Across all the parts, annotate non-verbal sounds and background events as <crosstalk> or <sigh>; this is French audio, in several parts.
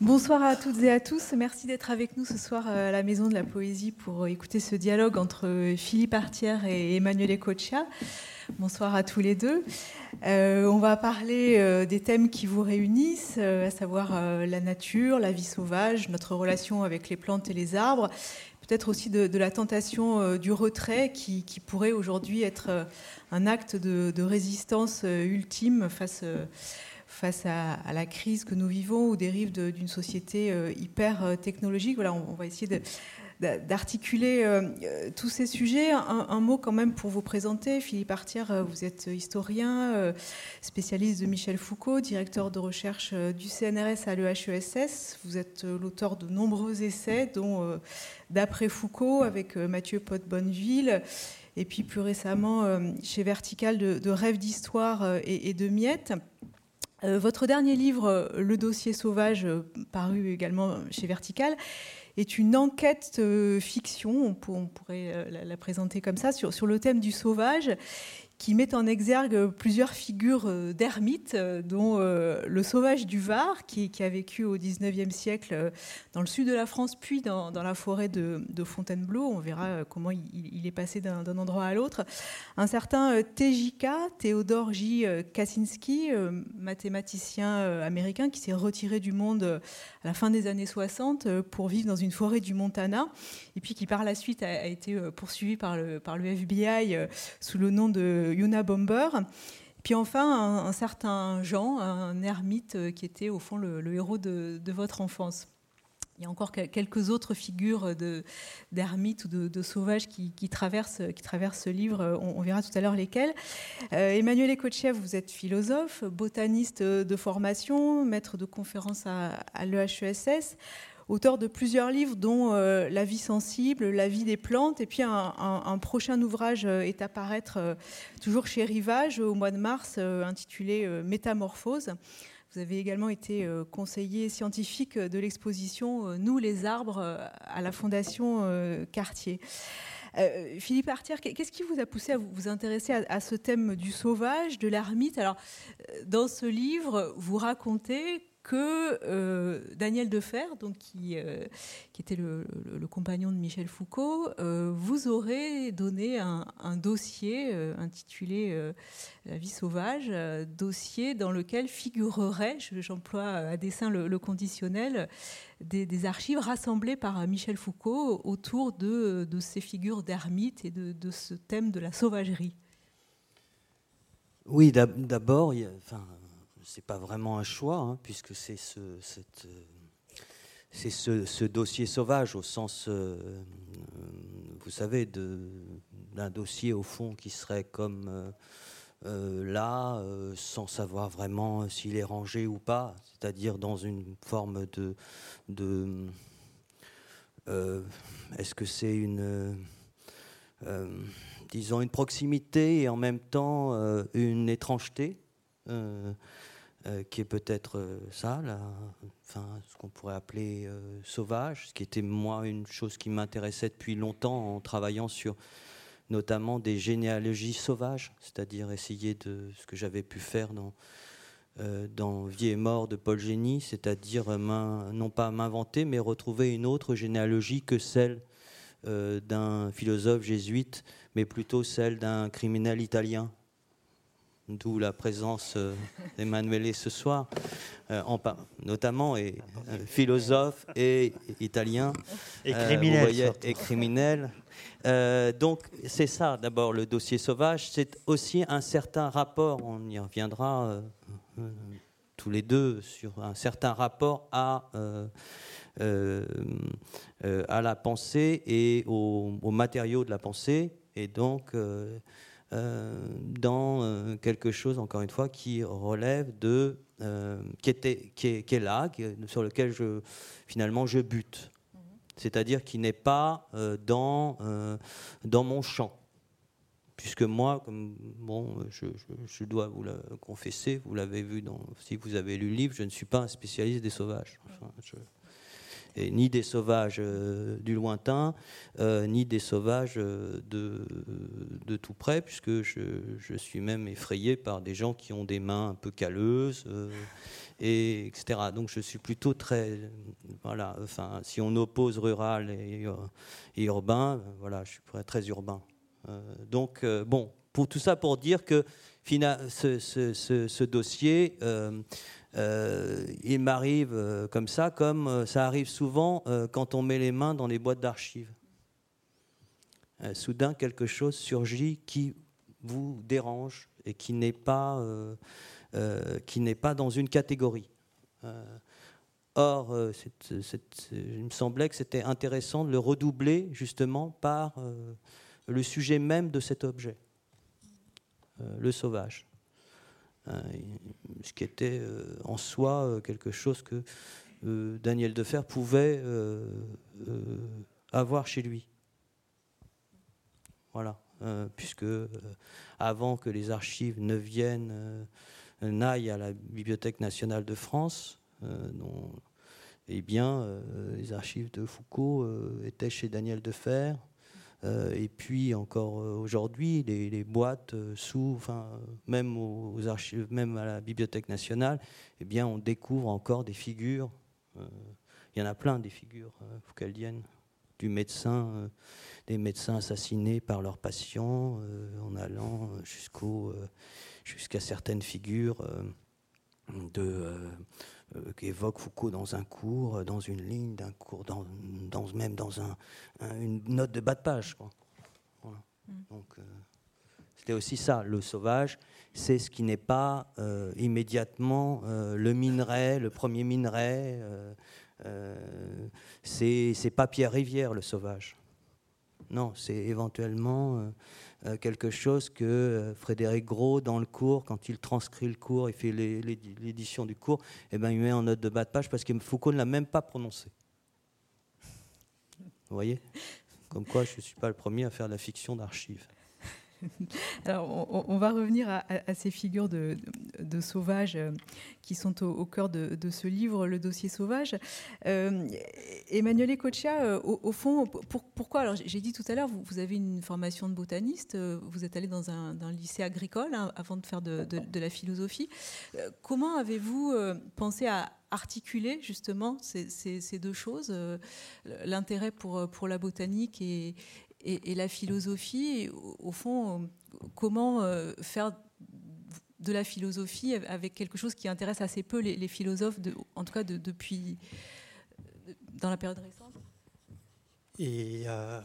Bonsoir à toutes et à tous. Merci d'être avec nous ce soir à la Maison de la Poésie pour écouter ce dialogue entre Philippe Artière et Emmanuel Ecoccia. Bonsoir à tous les deux. Euh, on va parler euh, des thèmes qui vous réunissent, euh, à savoir la nature, la vie sauvage, notre relation avec les plantes et les arbres, peut-être aussi de, la tentation du retrait qui, pourrait aujourd'hui être un acte de, résistance ultime face face à, la crise que nous vivons ou dérive d'une société hyper technologique. Voilà, on, va essayer de, d'articuler euh, euh, tous ces sujets. Un, mot quand même pour vous présenter. Philippe Artière, euh, vous êtes historien, spécialiste de Michel Foucault, directeur de recherche du CNRS à l'EHESS. Vous êtes l'auteur de nombreux essais, dont D'après Foucault avec Mathieu Pot-Bonneville. Et puis plus récemment chez Vertical de, Rêves d'histoire et, et de miettes. Votre dernier livre, Le dossier sauvage, paru également chez Vertical, est une enquête euh, fiction, on, pourrait euh, la, présenter comme ça, sur le thème du sauvage qui met en exergue plusieurs figures euh, d'ermites, euh, dont euh, le sauvage du Var, qui, a vécu au XIXe siècle dans le sud de la France, puis dans, la forêt de, Fontainebleau. On verra comment il, est passé d'un endroit à l'autre. Un certain Tejika, Théodore J. Kaczynski, mathématicien américain qui s'est retiré du monde à la fin des années 60 pour vivre dans une forêt du Montana, et puis qui par la suite a, été poursuivi par le FBI sous le nom de Yuna Bomber. Puis enfin, un, certain Jean, un ermite euh, qui était au fond le, héros de, votre enfance. Il y a encore quelques autres figures d'ermites ou de, sauvages qui, traversent, qui traversent ce livre. On, verra tout à l'heure lesquels. Euh, Emmanuel Ekochev, vous êtes philosophe, botaniste de formation, maître de conférence à, à l'EHESS auteur de plusieurs livres, dont euh, La vie sensible, La vie des plantes, et puis un, prochain ouvrage euh, est à paraître euh, toujours chez Rivage au mois de mars, intitulé Métamorphose. Vous avez également été conseiller scientifique de l'exposition Nous les arbres à la Fondation Cartier. Philippe Artière, qu'est-ce qui vous a poussé à vous intéresser à, ce thème du sauvage, de l'ermite? Alors, dans ce livre, vous racontez que euh, Daniel Defer, donc qui, euh, était le, compagnon de Michel Foucault, euh, vous aurait donné un, dossier intitulé La vie sauvage, dossier dans lequel figurerait, j'emploie à dessein le, conditionnel, des, archives rassemblées par Michel Foucault autour de, ces figures d'ermites et de, de, ce thème de la sauvagerie. Oui, d'abord, enfin, c'est pas vraiment un choix, hein, puisque c'est ce, c'est ce, dossier sauvage au sens, euh, vous savez, d'un dossier au fond qui serait comme euh, euh, là, sans savoir vraiment s'il est rangé ou pas, c'est-à-dire dans une forme de, est-ce que c'est une disons une proximité et en même temps une étrangeté euh, qui est peut-être euh, ça, ce qu'on pourrait appeler euh, sauvage, ce qui était moi une chose qui m'intéressait depuis longtemps en travaillant sur notamment des généalogies sauvages, c'est-à-dire essayer de ce que j'avais pu faire dans, dans Vie et mort de Paul Génie, c'est-à-dire non pas m'inventer, mais retrouver une autre généalogie que celle d'un philosophe jésuite, mais plutôt celle d'un criminel italien d'où la présence euh, d'Emmanuel ce soir, euh, en, notamment et, euh, philosophe et italien. Et criminel. et criminel. donc c'est ça d'abord le dossier sauvage, c'est aussi un certain rapport, on y reviendra tous les deux, sur un certain rapport à... à la pensée et aux, matériaux de la pensée, et donc euh, dans euh, quelque chose, encore une fois, qui relève de. Euh, qui, était, qui, est, qui est là, sur lequel je, finalement je bute. Mhm. C'est-à-dire qui n'est pas dans, dans mon champ puisque moi, comme, bon, je, je, dois vous le confesser, vous l'avez vu dans, si vous avez lu le livre, je ne suis pas un spécialiste des sauvages. Ni des sauvages du lointain, ni des sauvages de, de tout près, puisque je, je, suis même effrayé par des gens qui ont des mains un peu calleuses, et etc. Donc je suis plutôt très, voilà, enfin, si on oppose rural et, et urbain, voilà, je suis très urbain. donc bon, pour tout ça pour dire que ce, ce, ce, dossier, euh, euh, il m'arrive euh, comme ça, comme ça arrive souvent quand on met les mains dans les boîtes d'archives. soudain, quelque chose surgit qui vous dérange et qui n'est pas, pas dans une catégorie. Or, il me semblait que c'était intéressant de le redoubler justement par le sujet même de cet objet. Euh, le sauvage. Euh, ce qui était euh, en soi quelque chose que Daniel Defer pouvait avoir chez lui. Voilà, puisque avant que les archives ne viennent, n'aillent à la Bibliothèque nationale de France, eh bien, les archives de Foucault étaient chez Daniel Defer. Euh, et puis encore euh, aujourd'hui, les, boîtes euh, sous, enfin, même aux archives, même à la Bibliothèque nationale, eh bien, on découvre encore des figures. Il y en a plein des figures foucaldiennes du médecin, des médecins assassinés par leurs patients, en allant jusqu'au, jusqu'à certaines figures de qu'évoque Foucault dans un cours, euh, dans une ligne d'un cours, dans, même dans un, une note de bas de page. Mm. Donc, euh, c'était aussi ça, le sauvage, c'est ce qui n'est pas immédiatement le minerai, le premier minerai. c'est pas Pierre Rivière, le sauvage. Non, c'est éventuellement euh, quelque chose que euh, Frédéric Gros, dans le cours, quand il transcrit le cours, il fait l'édition du cours, et eh ben, il met en note de bas de page parce que Foucault ne l'a même pas prononcé. Vous voyez? Comme quoi, je ne suis pas le premier à faire de la fiction d'archives. <laughs> Alors, on, va revenir à, ces figures de, sauvages euh, qui sont au, cœur de, ce livre, Le dossier sauvage. Euh, Emmanuel Ecoccia, euh, au, fond, pourquoi? Alors, j'ai dit tout à l'heure, vous, avez une formation de botaniste, vous êtes allé dans un, lycée agricole hein, avant de faire de, la philosophie. comment avez-vous pensé à articuler justement ces, deux choses, l'intérêt pour, pour la botanique et, et, la philosophie, au, fond, comment euh, faire de la philosophie avec quelque chose qui intéresse assez peu les, philosophes, en tout cas depuis dans la période récente. Et euh,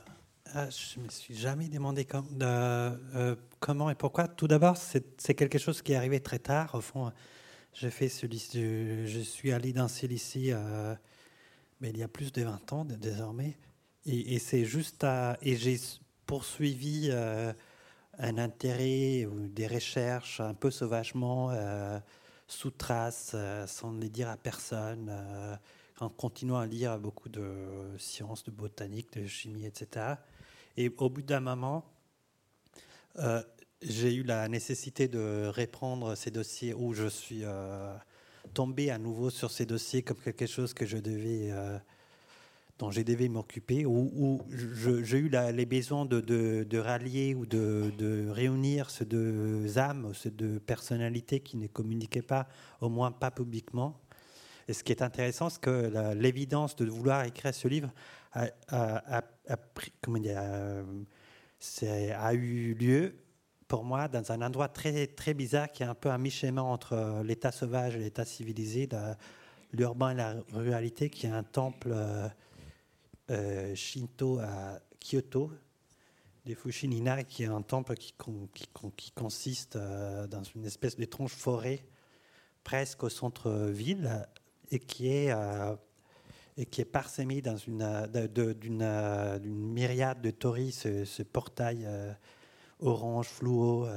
ah, je me suis jamais demandé euh, comment et pourquoi. Tout d'abord, c'est quelque chose qui est arrivé très tard. Au fond, j'ai fait ce lycée, je suis allé dans ce lycée mais il y a plus de 20 ans désormais. Et, c'est juste à. Et j'ai poursuivi euh, un intérêt ou des recherches un peu sauvagement, euh, sous trace, euh, sans les dire à personne, en continuant à lire beaucoup de sciences, de botanique, de chimie, etc. Et au bout d'un moment, j'ai eu la nécessité de reprendre ces dossiers où je suis tombé à nouveau sur ces dossiers comme quelque chose que je devais dont j'ai devais m'occuper, où, j'ai eu les besoins de, rallier ou de, réunir ces deux âmes, ces deux personnalités qui ne communiquaient pas, au moins pas publiquement. Et ce qui est intéressant, c'est que l'évidence de vouloir écrire ce livre a, a, eu lieu pour moi dans un endroit très, très bizarre qui est un peu un mi-chemin entre l'état sauvage et l'état civilisé, l'urbain et la ruralité, qui est un temple euh, Shinto à Kyoto, des Fushinina, qui est un temple qui, consiste euh, dans une espèce d'étrange forêt presque au centre-ville et qui est euh, et qui est parsemé dans une d'une myriade de torii, ce, portail orange fluo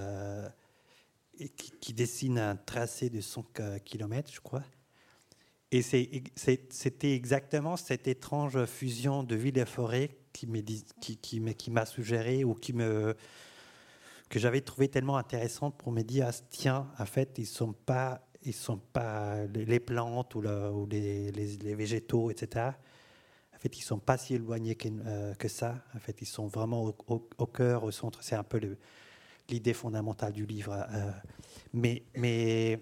qui, qui, dessine un tracé de 100 km, je crois. Et c'était exactement cette étrange fusion de ville et forêt qui m'a suggéré ou que j'avais trouvé tellement intéressante pour me dire ah, tiens, en fait, ils ne sont pas, ils sont pas les plantes ou, les, végétaux, etc. fait, ils sont pas si éloignés que, que, ça. En fait, ils sont vraiment au, cœur, au centre. C'est un peu l'idée fondamentale du livre. mais, mais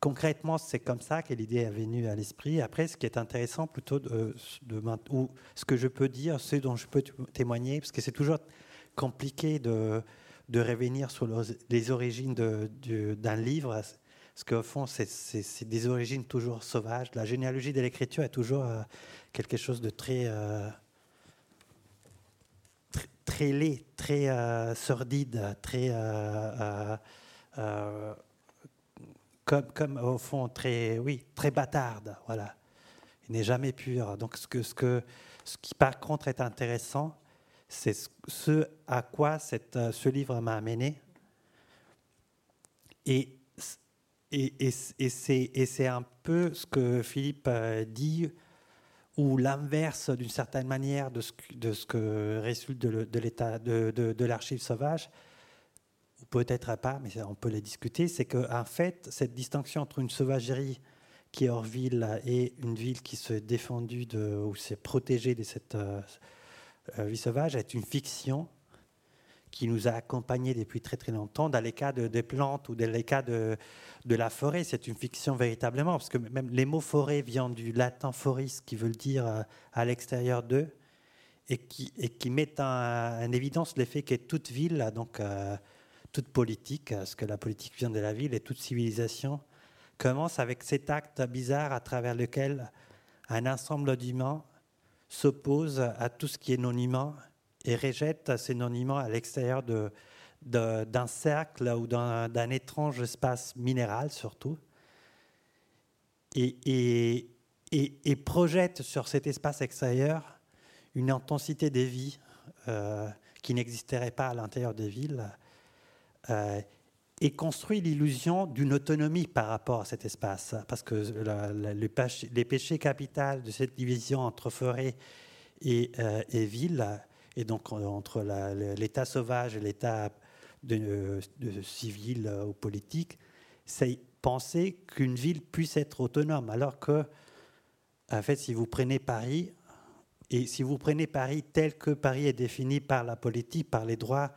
concrètement, c'est comme ça que l'idée est venue à l'esprit. Après, ce qui est intéressant, plutôt, ou ce que je peux dire, ce dont je peux témoigner, parce que c'est toujours compliqué de, de revenir sur les origines d'un livre, parce qu'au fond, c'est des origines toujours sauvages. La généalogie de l'écriture est toujours euh, quelque chose de très, euh, très, laid, très euh, sordide, très comme, au fond très, oui, très bâtarde. Voilà, il n'est jamais pur. Donc ce que, ce que, ce qui par contre est intéressant, c'est ce à quoi cette, euh, ce livre m'a amené. Et, et, et, et c'est un peu ce que Philippe euh, dit, ou l'inverse d'une certaine manière de ce, de ce que résulte de, l'état de, de, l'archive sauvage, peut-être pas, mais on peut les discuter, c'est qu'en fait, cette distinction entre une sauvagerie qui est hors ville et une ville qui se défendue ou s'est protégée de cette euh, vie sauvage est une fiction qui nous a accompagnés depuis très très longtemps. Dans les cas de, des plantes ou dans les cas de, la forêt, c'est une fiction véritablement, parce que même les mots forêt viennent du latin foris, qui veut dire euh, à l'extérieur d'eux, et qui, et qui met en, évidence l'effet que toute ville, donc euh, toute politique, parce que la politique vient de la ville, et toute civilisation commence avec cet acte bizarre à travers lequel un ensemble d'humains s'oppose à tout ce qui est non-humain et rejette ces non-humains à l'extérieur d'un cercle ou d'un, étrange espace minéral surtout, et, projette sur cet espace extérieur une intensité des vies euh, qui n'existerait pas à l'intérieur des villes, euh, et construit l'illusion d'une autonomie par rapport à cet espace. Parce que les péchés capitaux de cette division entre forêt et, euh, et ville, et donc entre l'État sauvage et l'État civil ou politique, c'est penser qu'une ville puisse être autonome. Alors que, en fait, si vous prenez Paris, et si vous prenez Paris tel que Paris est défini par la politique, par les droits,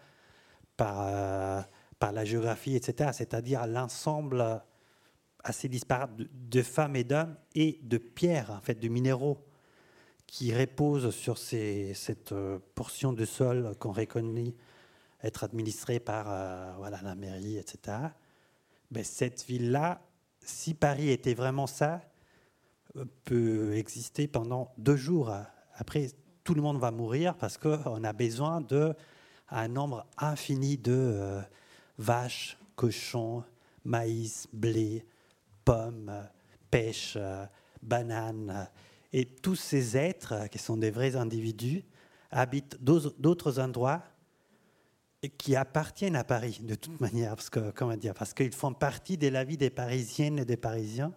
par. Euh, par la géographie, etc., c'est-à-dire l'ensemble assez disparate de, femmes et d'hommes et de pierres, en fait, de minéraux qui reposent sur ces, cette euh, portion de sol qu'on reconnaît être administrée par euh, voilà, la mairie, etc. Mais cette ville-là, si Paris était vraiment ça, peut exister pendant deux jours. Après, tout le monde va mourir parce qu'on a besoin de un nombre infini de vaches, cochons, maïs, blé, pommes, pêche, bananes. Et tous ces êtres, qui sont des vrais individus, habitent d'autres endroits qui appartiennent à Paris de toute manière, parce que comment parce qu'ils font partie de la vie des Parisiennes et des Parisiens.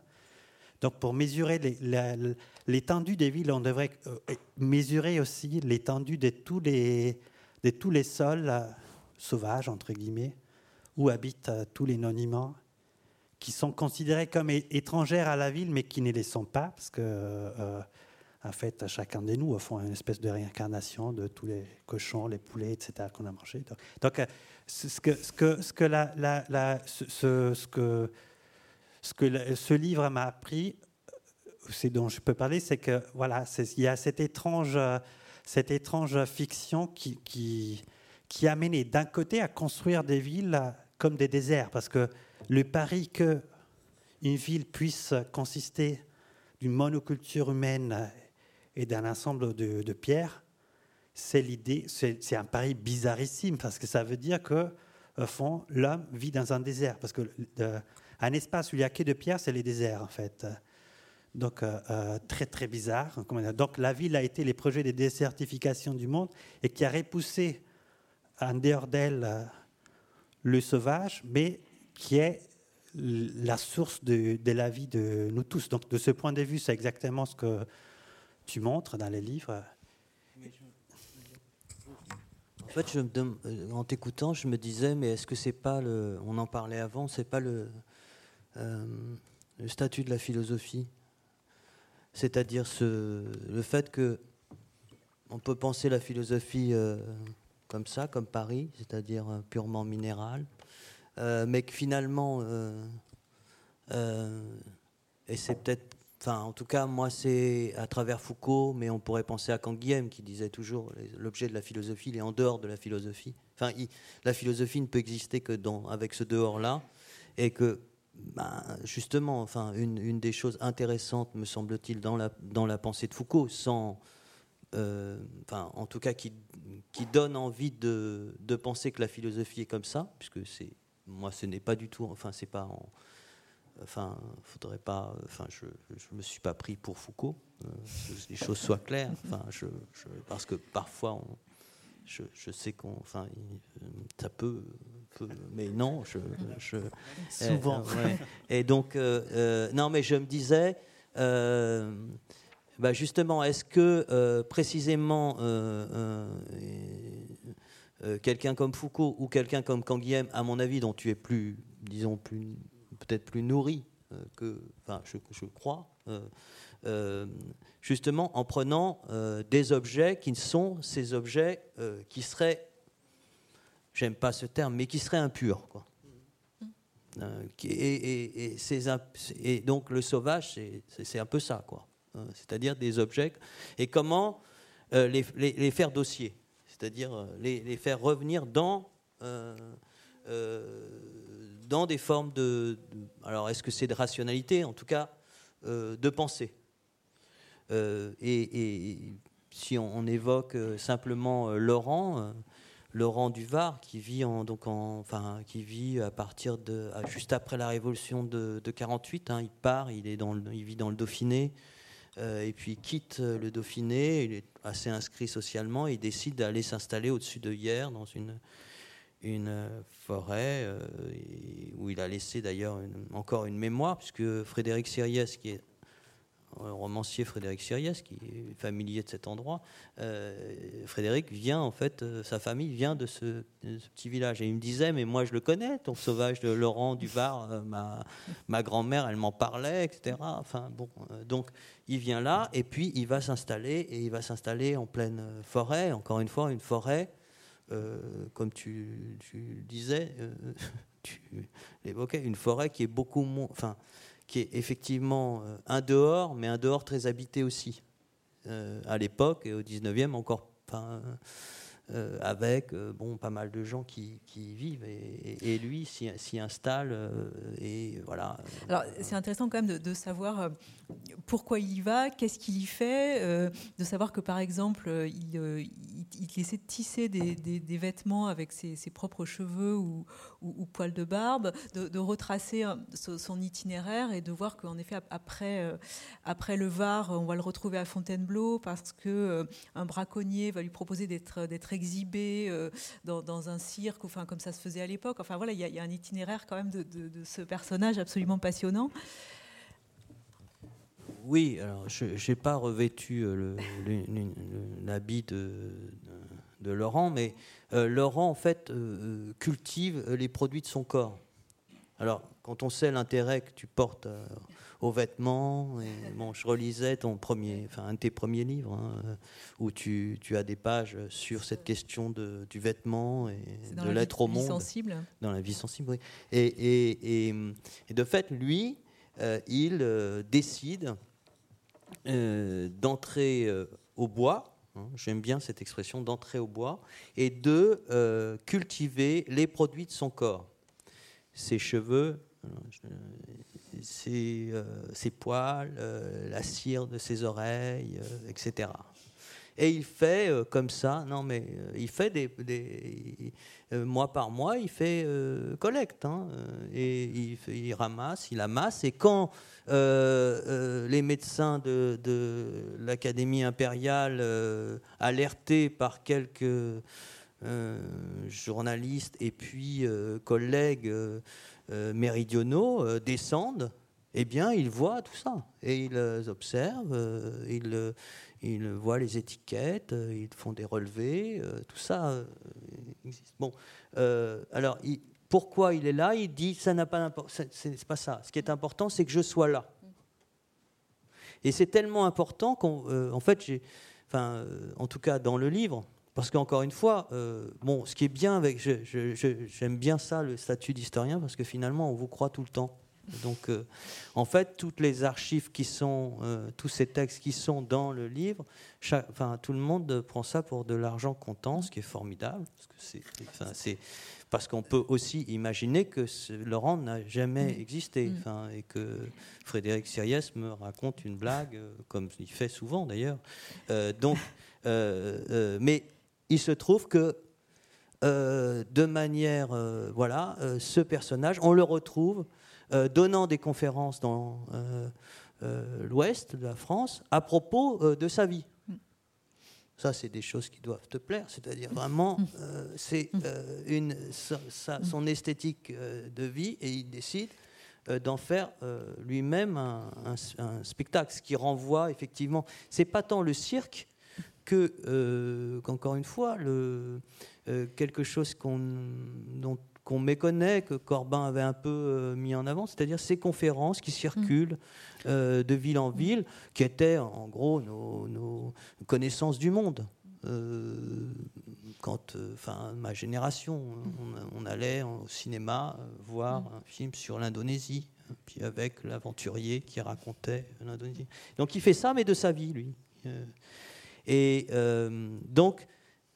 Donc, pour mesurer l'étendue des villes, on devrait euh, mesurer aussi l'étendue de tous les de tous les sols euh, sauvages entre guillemets où habitent euh, tous les non-humains, qui sont considérés comme étrangères à la ville, mais qui ne les sont pas, parce que, euh, en fait, chacun de nous, au fond, une espèce de réincarnation de tous les cochons, les poulets, etc., qu'on a mangés. Donc, ce que, ce que, ce que, ce, ce, que, ce que ce livre m'a appris, c'est dont je peux parler, c'est que voilà, il y a cette étrange, cette étrange fiction qui, qui, qui a mené d'un côté à construire des villes comme des déserts, parce que le pari que une ville puisse consister d'une monoculture humaine et d'un ensemble de, pierres, c'est l'idée, c'est un pari bizarrissime, parce que ça veut dire que, fond, l'homme vit dans un désert, parce que un espace où il n'y a que de pierres, c'est les déserts, en fait. Donc, euh, euh, très, très bizarre. Donc, la ville a été les projets de désertification du monde et qui a repoussé en dehors d'elle le sauvage, mais qui est la source de, la vie de nous tous. Donc de ce point de vue, c'est exactement ce que tu montres dans les livres. En fait, en t'écoutant, je me disais, mais est-ce que c'est pas le, on en parlait avant, c'est pas euh, le statut de la philosophie? C'est-à-dire ce, le fait que on peut penser la philosophie euh, comme ça, comme Paris, c'est-à-dire euh, purement minéral, euh, mais que finalement, et c'est peut-être, enfin, en tout cas, moi, c'est à travers Foucault, mais on pourrait penser à Canguilhem qui disait toujours l'objet de la philosophie, il est en dehors de la philosophie. Enfin, la philosophie ne peut exister que dans, avec ce dehors-là, et que ben, justement, enfin, une, des choses intéressantes, me semble-t-il, dans la, dans la pensée de Foucault, sans, euh, enfin, en tout cas, qui, qui donne envie de, de, penser que la philosophie est comme ça, puisque c'est, moi, ce n'est pas du tout, enfin, c'est pas en, enfin, faudrait pas, enfin, je, je me suis pas pris pour Foucault, euh, que les choses soient claires, enfin, je, parce que parfois, je, je, sais qu'on, enfin, ça peut, mais non, je, je souvent. ouais. Et donc, euh, non, mais je me disais. Bah, justement, est-ce que euh, précisément euh, euh, quelqu'un comme Foucault ou quelqu'un comme Canguilhem, à mon avis, dont tu es plus, disons, plus, peut-être plus nourri que, enfin, je, je crois, justement en prenant des objets qui ne sont ces objets qui seraient, j'aime pas ce terme, mais qui seraient impurs, quoi. Et, et, et, et, donc le sauvage, c'est un peu ça, quoi. Hein, c'est-à-dire des objets, et comment euh, les, faire dossier, c'est-à-dire euh, les, faire revenir dans, euh, dans des formes de, Alors, est-ce que c'est de rationalité En tout cas, de pensée. Et, si on, évoque simplement Laurent, Laurent Duvar, qui vit, donc en, qui vit à partir de juste après la révolution de, de 48. Hein, il part, il, est dans il vit dans le Dauphiné. Euh, et puis il quitte euh, le Dauphiné, il est assez inscrit socialement, et il décide d'aller s'installer au-dessus de Hier, dans une, une euh, forêt, où il a laissé d'ailleurs encore une mémoire, puisque Frédéric Siriès, qui est romancier Frédéric Siriès, qui est familier de cet endroit, euh, Frédéric vient, en fait, euh, sa famille vient de ce, petit village. Et il me disait, mais moi je le connais, ton sauvage de Laurent du Var, euh, ma, ma grand-mère, elle m'en parlait, etc. Enfin, bon, donc il vient là, et puis il va s'installer, et il va s'installer en pleine forêt, encore une fois, une forêt, comme tu, tu disais, <laughs> tu l'évoquais, une forêt qui est beaucoup moins. Qui est effectivement euh, un dehors, mais un dehors très habité aussi. Euh, à l'époque, et au 19e, encore pas. Euh, avec bon, pas mal de gens qui, y vivent et, lui s'y installe et voilà. Alors c'est intéressant quand même de, savoir pourquoi il y va, qu'est-ce qu'il y fait, de savoir que par exemple il, essaie de tisser des, vêtements avec ses, propres cheveux ou, poils de barbe, de, retracer son itinéraire et de voir qu'en effet, après, euh, après le Var, on va le retrouver à Fontainebleau parce que euh, un braconnier va lui proposer d'être exhibé euh, dans, un cirque, enfin, comme ça se faisait à l'époque. Enfin voilà, il y, a un itinéraire quand même de, ce personnage absolument passionnant. Oui, alors je n'ai pas revêtu l'habit de, Laurent, mais euh, Laurent, en fait, euh, euh, cultive les produits de son corps. Alors, quand on sait l'intérêt que tu portes aux vêtements, et, bon, je relisais ton premier, enfin, un de tes premiers livres, hein, où tu, tu, as des pages sur cette question de, du vêtement et de l'être au monde. Sensible. Dans la vie sensible, oui. Et, et, et de fait, lui, il décide d'entrer au bois Hein, j'aime bien cette expression d'entrer au bois, et de euh, cultiver les produits de son corps. Ses cheveux, ses, euh, poils, euh, la cire de ses oreilles, etc. Et il fait comme ça, non mais il fait des, des mois par mois, il fait collecte, hein, et il, il, ramasse, il amasse, et quand euh, euh, les médecins de, l'Académie impériale, euh, alertés par quelques journalistes et puis collègues méridionaux, descendent, eh bien, ils voient tout ça. Et ils observent, ils, voient les étiquettes, ils font des relevés, tout ça existe. Bon, alors, pourquoi il est là, il dit ça n'a pas d'importance. C'est pas ça. Ce qui est important, c'est que je sois là. Et c'est tellement important qu'en fait, j'ai, enfin, en tout cas dans le livre, parce qu'encore une fois, bon, ce qui est bien avec, j'aime bien ça, le statut d'historien, parce que finalement, on vous croit tout le temps. Donc, euh, en fait, toutes les archives qui sont, euh, tous ces textes qui sont dans le livre, enfin, tout le monde prend ça pour de l'argent comptant, ce qui est formidable, parce c'est, parce qu'on peut aussi imaginer que Laurent n'a jamais mm. existé, mm. enfin, et que Frédéric Siriès me raconte une blague, euh, comme il fait souvent d'ailleurs. donc, mais il se trouve que de manière, voilà, ce personnage, on le retrouve euh, donnant des conférences dans euh, euh, l'ouest de la France à propos de sa vie. Ça, c'est des choses qui doivent te plaire, c'est-à-dire vraiment, c'est une, son esthétique de vie et il décide d'en faire lui-même un, spectacle, ce qui renvoie effectivement, c'est pas tant le cirque que, qu'encore une fois, le, quelque chose qu'on, dont qu'on méconnaît, que Corbin avait un peu euh, mis en avant, c'est-à-dire ces conférences qui circulent euh, de ville en ville, qui étaient en gros nos, connaissances du monde. Euh, quand, enfin, ma génération, on, allait au cinéma voir un film sur l'Indonésie, puis avec l'aventurier qui racontait l'Indonésie. Donc il fait ça, mais de sa vie, lui. Et donc,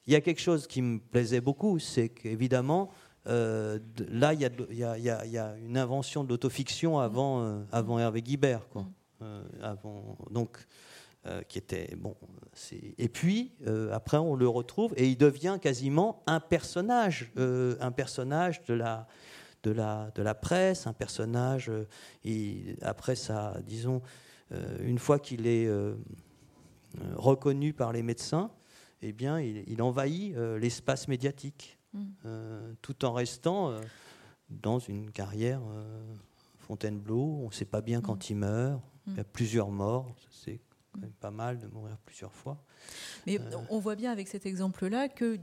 il y a quelque chose qui me plaisait beaucoup, c'est qu'évidemment, euh, là, il y, a une invention de l'autofiction avant, euh, avant Hervé Guibert, quoi. Mm. Euh, avant, donc, qui était bon. Et puis après, on le retrouve et il devient quasiment un personnage, un personnage de la de la, de la presse, un personnage. Et après ça, disons, une fois qu'il est reconnu par les médecins, eh bien, il envahit l'espace médiatique. Euh, tout en restant euh, dans une carrière euh, Fontainebleau. On ne sait pas bien quand mm. il meurt. Il y a plusieurs morts. C'est quand même pas mal de mourir plusieurs fois. Mais on voit bien avec cet exemple-là qu'il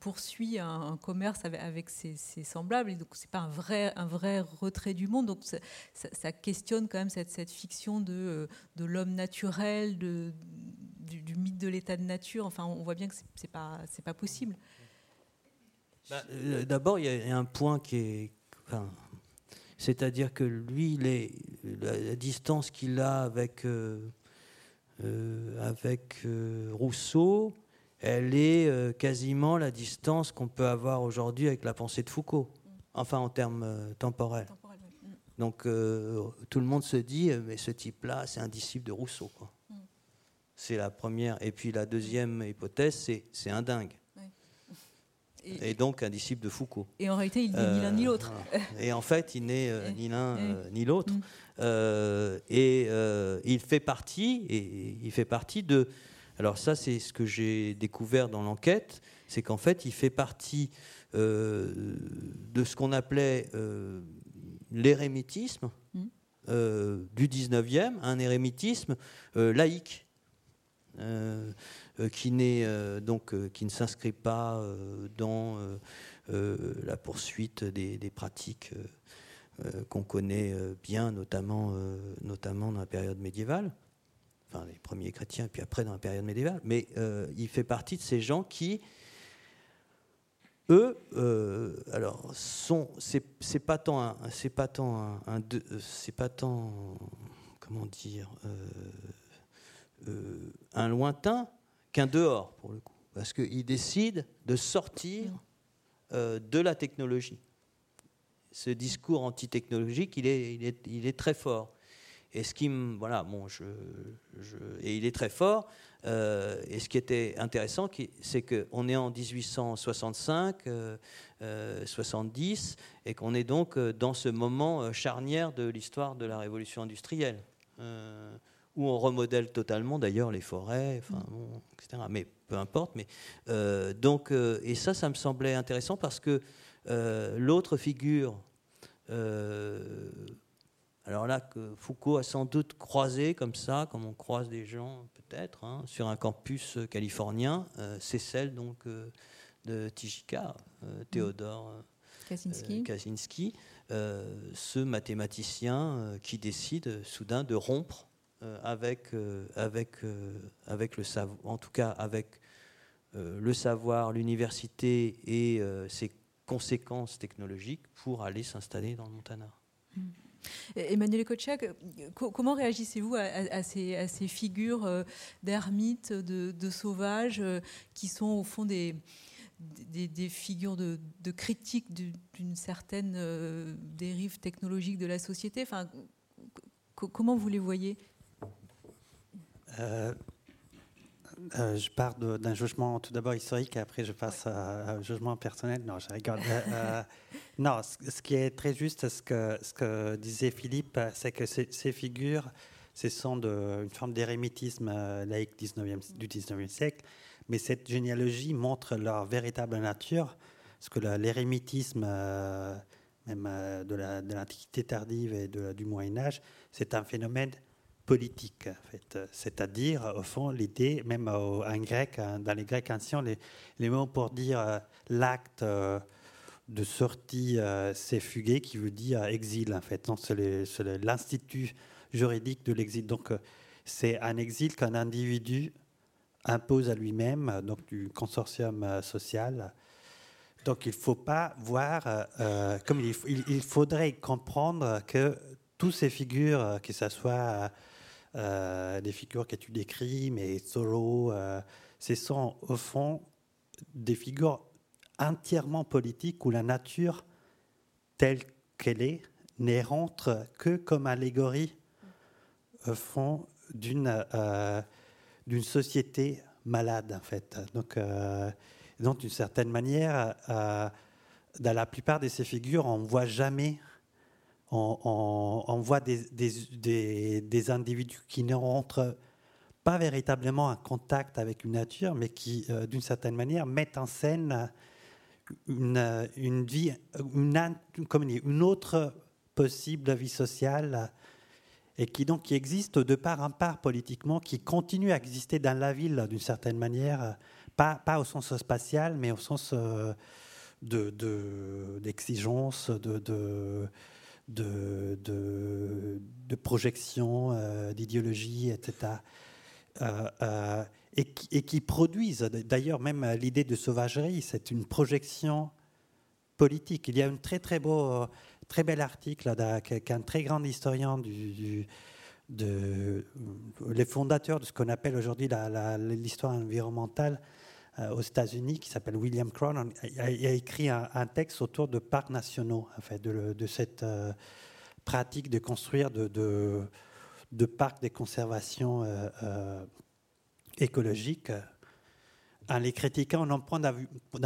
poursuit un, commerce avec, ses, semblables, et donc c'est pas un vrai, un vrai retrait du monde. Donc ça, questionne quand même cette, cette fiction de, de l'homme naturel, de, du, mythe de l'état de nature. Enfin, on voit bien que c'est pas, c'est pas possible. Bah, euh, d'abord, il y a un point qui est. C'est-à-dire que lui, la, distance qu'il a avec, euh, euh, avec Rousseau, elle est quasiment la distance qu'on peut avoir aujourd'hui avec la pensée de Foucault, enfin en termes temporels. Donc tout le monde se dit, mais ce type-là, c'est un disciple de Rousseau. Mm. C'est la première. Et puis la deuxième hypothèse, c'est un dingue et, donc un disciple de Foucault. Et en réalité, il n'est ni l'un ni l'autre. Euh, et en fait, il n'est euh, ni l'un euh, ni l'autre. Mm. et il fait partie, et il fait partie de. Alors ça, c'est ce que j'ai découvert dans l'enquête, c'est qu'en fait, il fait partie de ce qu'on appelait l'érémitisme mm. du 19e, un érémitisme laïque. Euh, qui, euh, donc, euh, qui ne s'inscrit pas dans la poursuite des, pratiques qu'on connaît bien, notamment, notamment dans la période médiévale. Enfin les premiers chrétiens, et puis après dans la période médiévale, mais il fait partie de ces gens qui, eux, alors, sont, c'est pas tant c'est pas tant un, c'est pas tant, comment dire, un lointain, qu'un dehors, pour le coup. Parce qu'il décide de sortir euh, de la technologie. Ce discours anti-technologique, il est, il, est, il est, très fort. Et ce qui voilà, je, et il est très fort. Euh, et ce qui était intéressant, c'est qu'on est en 1865, 70, euh, et qu'on est donc dans ce moment charnière de l'histoire de la révolution industrielle où on remodèle totalement d'ailleurs les forêts, enfin, mm. etc. Mais peu importe. Mais, euh, donc, euh, et ça, ça me semblait intéressant parce que euh, l'autre figure, alors là, que Foucault a sans doute croisé comme ça, comme on croise des gens peut-être, hein, sur un campus californien, c'est celle donc de Tijika, Théodore Kaczynski, Kaczynski ce mathématicien qui décide soudain de rompre avec, avec, avec le savoir, en tout cas avec le savoir, l'université et ses conséquences technologiques pour aller s'installer dans le Montana. Mmh. Emmanuel Kotchak, comment réagissez-vous à, ces, figures euh, d'ermites, de, sauvages, euh, qui sont au fond des, des, figures de, critique d'une certaine euh, dérive technologique de la société? Enfin, Comment vous les voyez? Euh, je pars d'un jugement tout d'abord historique et après je passe à, un jugement personnel. Non, je rigole. Euh, euh, <laughs> non, ce, qui est très juste, ce que, ce que disait Philippe, c'est que ces, figures, ce sont de, une forme d'érémitisme laïque 19e, du 19e siècle, mais cette généalogie montre leur véritable nature, parce que l'érémitisme, même de l'Antiquité tardive et de, du Moyen Âge, c'est un phénomène politique, en fait. C'est-à-dire, au fond, l'idée, même en grec, dans les Grecs anciens, les, les mots pour dire euh, l'acte euh, de sortie euh, s'est fugué, qui veut dire exil, en fait. C'est l'institut juridique de l'exil. Donc, c'est un exil qu'un individu impose à lui-même, donc du consortium social. Donc, il ne faut pas voir, comme il, il, faudrait comprendre que toutes ces figures, que ce soit des figures que tu décris, mais Thoreau, euh, ce sont au fond des figures entièrement politiques où la nature telle qu'elle est n'est rentre que comme allégorie au fond d'une euh, société malade en fait. Donc d'une certaine manière, dans la plupart de ces figures, on ne voit jamais on, voit des, des, individus qui ne rentrent pas véritablement en contact avec une nature, mais qui, euh, d'une certaine manière, mettent en scène une, une vie, une, une autre possible vie sociale, et qui donc qui existe de part en part politiquement, qui continue à exister dans la ville d'une certaine manière, pas, pas au sens spatial, mais au sens euh, d'exigence, de, de de, de, projection, euh, d'idéologie, etc. Euh, euh, et, qui, produisent, d'ailleurs même l'idée de sauvagerie, c'est une projection politique. Il y a un très très beau, très bel article qu'un très grand historien du, de, les fondateurs de ce qu'on appelle aujourd'hui l'histoire environnementale aux États-Unis qui s'appelle William Cronon a, a, écrit un, texte autour de parcs nationaux, en fait, de, cette euh, pratique de construire de, parcs de conservation euh, écologique en les critiquant d'un point,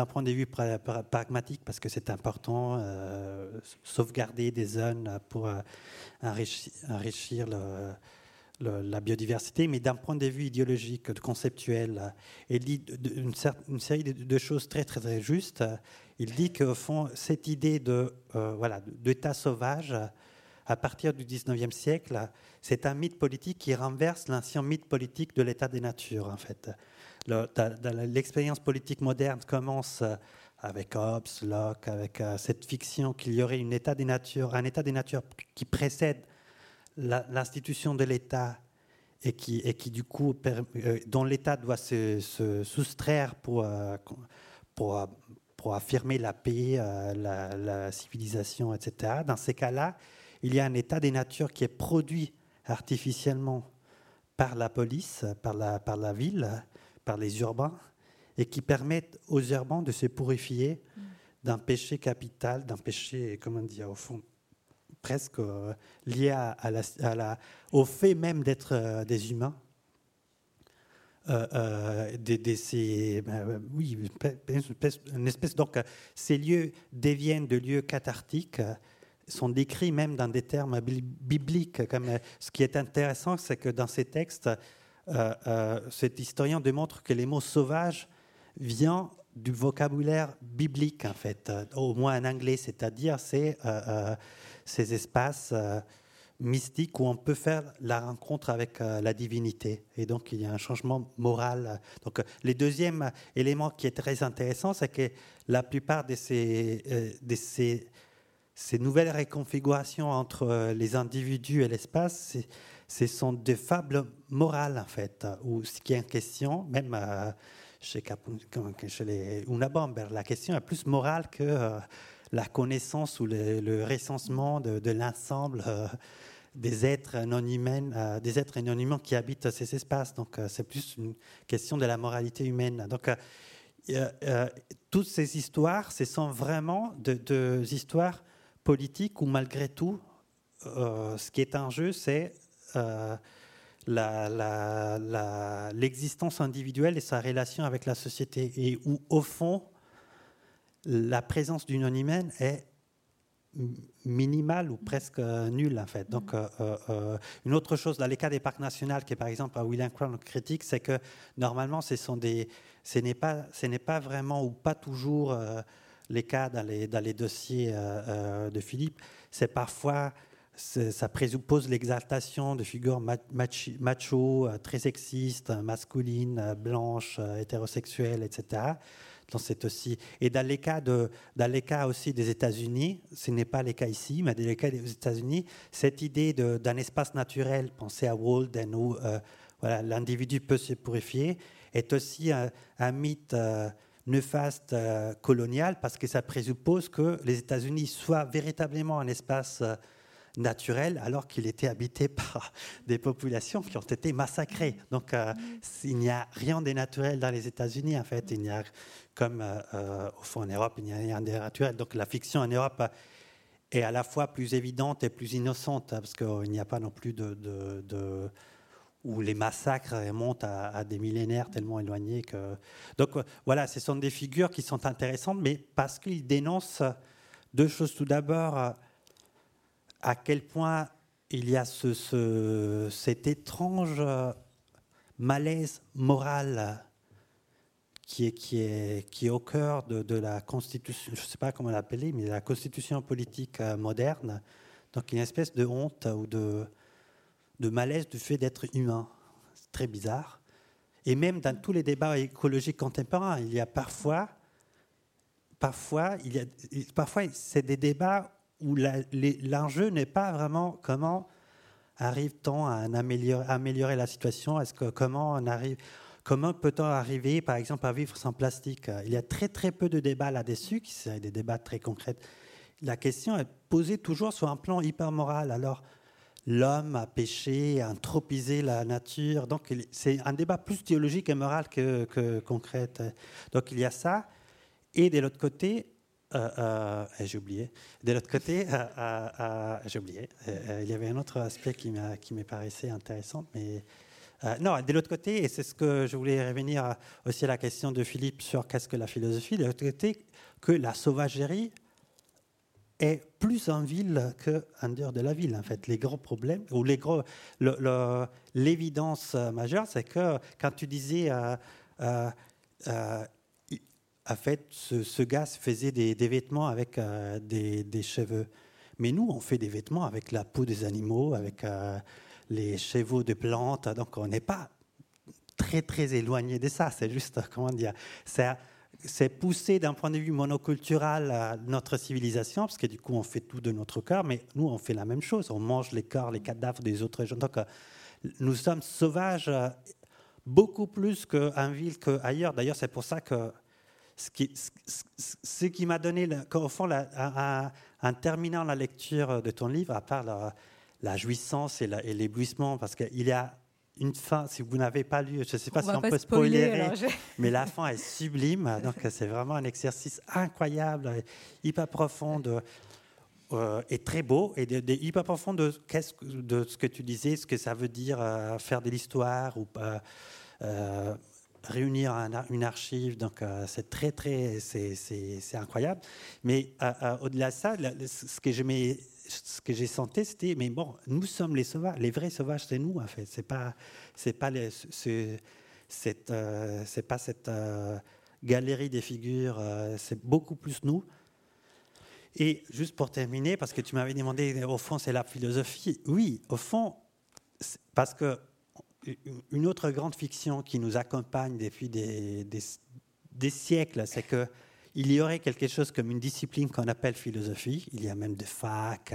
point, de vue pragmatique, parce que c'est important, sauvegarder des zones pour enrichir, enrichir le, la biodiversité, mais d'un point de vue idéologique, conceptuel. Il dit une, série de, choses très, très, très justes. Il dit qu'au fond, cette idée de euh, voilà d'état sauvage, à partir du 19e siècle, c'est un mythe politique qui renverse l'ancien mythe politique de l'état des natures, en fait. L'expérience politique moderne commence avec Hobbes, Locke, avec euh, cette fiction qu'il y aurait une état des natures, un état des natures qui précède l'institution de l'État et qui, et qui du coup, euh, dont l'État doit se, soustraire pour, euh, pour, pour, affirmer la paix, euh, la, civilisation, etc. Dans ces cas-là, il y a un état des natures qui est produit artificiellement par la police, par la, par la ville, par les urbains, et qui permettent aux urbains de se purifier mm. d'un péché capital, d'un péché, comment dire, au fond, presque euh, lié à, la, au fait même d'être euh, des humains. Euh, des, ces, ben, oui, une espèce, donc ces lieux deviennent de lieux cathartiques, sont décrits même dans des termes bibliques. Comme, ce qui est intéressant, c'est que dans ces textes, cet historien démontre que les mots sauvages viennent du vocabulaire biblique, en fait, au moins en anglais, c'est-à-dire c'est ces espaces euh, mystiques où on peut faire la rencontre avec euh, la divinité. Et donc, il y a un changement moral. Donc, le deuxième élément qui est très intéressant, c'est que la plupart de ces, euh, de ces, ces nouvelles réconfigurations entre les individus et l'espace, ce sont des fables morales, en fait, où ce qui est en question, même chez, chez les Unabomber, la question est plus morale que la connaissance ou le, recensement de, l'ensemble euh, des êtres non humains, des êtres non humains qui habitent ces espaces. Donc, c'est plus une question de la moralité humaine. Donc, toutes ces histoires, ce sont vraiment des de histoires politiques où, malgré tout, ce qui est en jeu, c'est euh, l'existence individuelle et sa relation avec la société, et où, au fond, la présence d'une non-humaine est minimale ou presque nulle en fait. Donc euh, euh, une autre chose dans les cas des parcs nationaux qui est par exemple à William Crown critique, c'est que normalement ce sont des, ce n'est pas, vraiment ou pas toujours les cas dans les, dossiers de Philippe. C'est parfois ça présuppose l'exaltation de figures macho, euh, très sexistes, masculines, euh, blanches, euh, hétérosexuelles, etc. Donc c'est aussi et dans les cas de dans les cas aussi des États-Unis, ce n'est pas les cas ici, mais dans les cas des États-Unis, cette idée d'un espace naturel, pensez à Walden où voilà l'individu peut se purifier, est aussi un, mythe néfaste colonial parce que ça présuppose que les États-Unis soient véritablement un espace naturel alors qu'il était habité <laughs> par des populations qui ont été massacrées. Donc euh, il n'y a rien de naturel dans les États-Unis en fait. Il n'y a comme euh, euh, au fond en Europe il n'y a rien de naturel. Donc la fiction en Europe est à la fois plus évidente et plus innocente parce qu'il n'y a pas non plus de, où les massacres remontent à, des millénaires tellement éloignés que. Donc voilà, ce sont des figures qui sont intéressantes, mais parce qu'ils dénoncent deux choses. Tout d'abord, à quel point il y a ce, cet étrange malaise moral qui est, qui est, qui au cœur de, la constitution, je ne sais pas comment l'appeler, mais la constitution politique euh, moderne. Donc une espèce de honte ou de, de malaise du fait d'être humain. C'est très bizarre. Et même dans tous les débats écologiques contemporains, il y a parfois, parfois, il y a, parfois c'est des débats où l'enjeu n'est pas vraiment comment arrive-t-on à améliorer, la situation? Est-ce que comment on arrive Comment peut-on arriver, par exemple, à vivre sans plastique? Il y a très très peu de débats là-dessus, qui sont des débats très concrets. La question est posée toujours sur un plan hyper moral. Alors, l'homme a péché, a anthropisé la nature. Donc, c'est un débat plus théologique et moral que, que concret. Donc, il y a ça. Et de l'autre côté, euh, euh, j'ai oublié. De l'autre côté, euh, j'ai oublié. il y avait un autre aspect qui, qui me paraissait intéressant, mais non, de l'autre côté, et c'est ce que je voulais revenir aussi à la question de Philippe sur qu'est-ce que la philosophie, de l'autre côté, que la sauvagerie est plus en ville qu'en dehors de la ville. En fait, les gros problèmes ou les gros, l'évidence majeure, c'est que quand tu disais en fait, ce, gars faisait des, vêtements avec euh, des, cheveux. Mais nous, on fait des vêtements avec la peau des animaux, avec euh, les chevaux de plantes. Donc, on n'est pas très, très éloigné de ça. C'est juste, <laughs> comment dire, c'est poussé d'un point de vue monocultural à notre civilisation, parce que du coup, on fait tout de notre corps, mais nous, on fait la même chose. On mange les corps, les cadavres des autres gens. Donc, euh, nous sommes sauvages beaucoup plus qu'en ville qu'ailleurs. D'ailleurs, c'est pour ça que ce qui, m'a donné, au fond, en terminant la lecture de ton livre, à part la, jouissance et l'éblouissement, parce qu'il y a une fin, si vous n'avez pas lu, je ne sais pas si on peut spoiler, <laughs> mais la fin est sublime. Donc c'est vraiment un exercice incroyable, hyper profond euh, et très beau, et hyper profond de, de, ce que tu disais, ce que ça veut dire euh, faire de l'histoire ou pas. Euh, réunir une archive. Donc, euh, c'est très, très, c'est incroyable. Mais euh, euh, au-delà de ça, ce que j'ai senti, c'était, mais bon, nous sommes les sauvages, les vrais sauvages, c'est nous en fait. C'est pas, c'est pas les, c'est pas cette galerie des figures, c'est beaucoup plus nous. Et juste pour terminer, parce que tu m'avais demandé, au fond, c'est la philosophie. Oui, au fond, parce que une autre grande fiction qui nous accompagne depuis des, siècles, c'est que il y aurait quelque chose comme une discipline qu'on appelle philosophie. Il y a même des facs,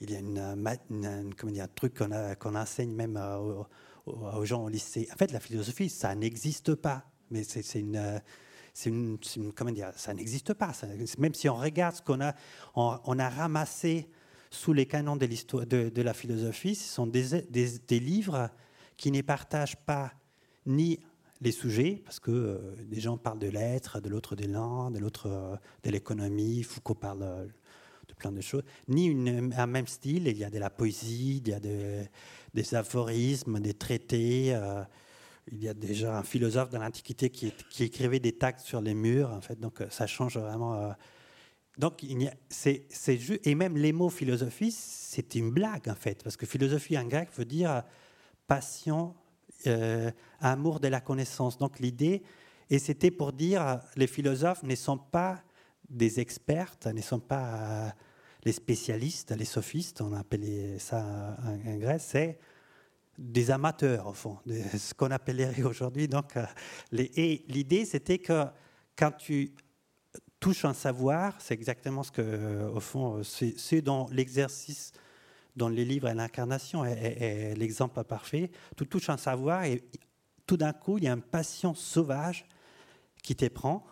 il y a une, un truc qu'on enseigne même aux, aux, gens au lycée. En fait, la philosophie, ça n'existe pas. Mais c'est une, comment dire, ça n'existe pas. même si on regarde ce qu'on a, on, a ramassé sous les canons de, la philosophie, ce sont des, livres qui ne partagent pas ni les sujets, parce que euh, des gens parlent de l'être, de l'autre des langues, de l'autre euh, de l'économie, Foucault parle euh, de plein de choses, ni un même style. Il y a de la poésie, il y a des aphorismes, des traités. il y a déjà un philosophe de l'Antiquité qui, écrivait des taxes sur les murs, en fait. Donc ça change vraiment. donc c'est et même les mots philosophie, c'est une blague en fait, parce que philosophie en grec veut dire passion euh, amour de la connaissance. Donc l'idée, et c'était pour dire, les philosophes ne sont pas des experts, ne sont pas euh, les spécialistes, les sophistes, on appelait ça en, Grèce, c'est des amateurs au fond, ce qu'on appellerait <laughs> aujourd'hui. Donc, euh, et l'idée, c'était que quand tu touches un savoir, c'est exactement ce que, au fond, c'est dans l'exercice dans les livres et l'incarnation est, l'exemple parfait. Tout touche un savoir et tout d'un coup, il y a une passion sauvage qui t'éprend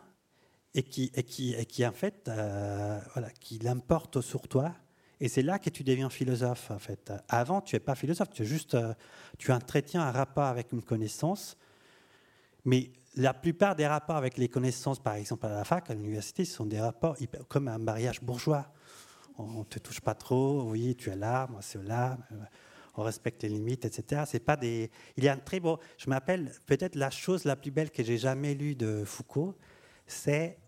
et qui, et qui, et qui en fait, euh, voilà, qui l'importe sur toi. Et c'est là que tu deviens philosophe, en fait. Avant, tu n'es pas philosophe, tu es juste, euh, tu entretiens un rapport avec une connaissance. Mais la plupart des rapports avec les connaissances, par exemple à la fac, à l'université, sont des rapports comme un mariage bourgeois on ne te touche pas trop, oui, tu es là, moi c'est là, euh, on respecte les limites, etc. C'est pas des. Il y a un très beau. Je m'appelle peut-être la chose la plus belle que j'ai jamais lue de Foucault, c'est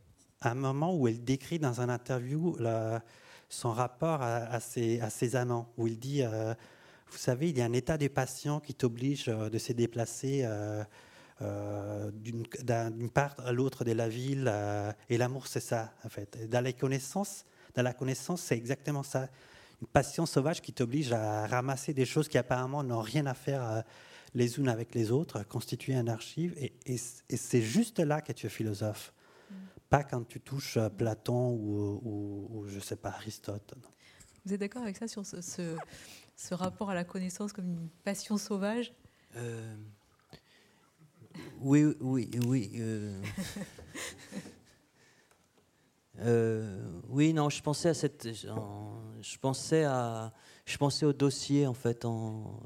un moment où il décrit dans un interview son rapport à, ses, amants, où il dit, euh, vous savez, il y a un état des patients qui t'oblige euh, de se déplacer. d'une part à l'autre de la ville, et l'amour c'est ça en fait. Dans les connaissances, dans la connaissance, c'est exactement ça. Une passion sauvage qui t'oblige à ramasser des choses qui apparemment n'ont rien à faire euh, les unes avec les autres, constituer un archive. Et, c'est juste là que tu es philosophe. Mm. Pas quand tu touches euh, Platon ou, ou, je sais pas, Aristote. Vous êtes d'accord avec ça sur ce, ce, rapport à la connaissance comme une passion sauvage? Euh, Oui, oui, oui. Euh, <laughs> oui, non, je pensais à cette, je pensais à, je pensais au dossier en fait, en,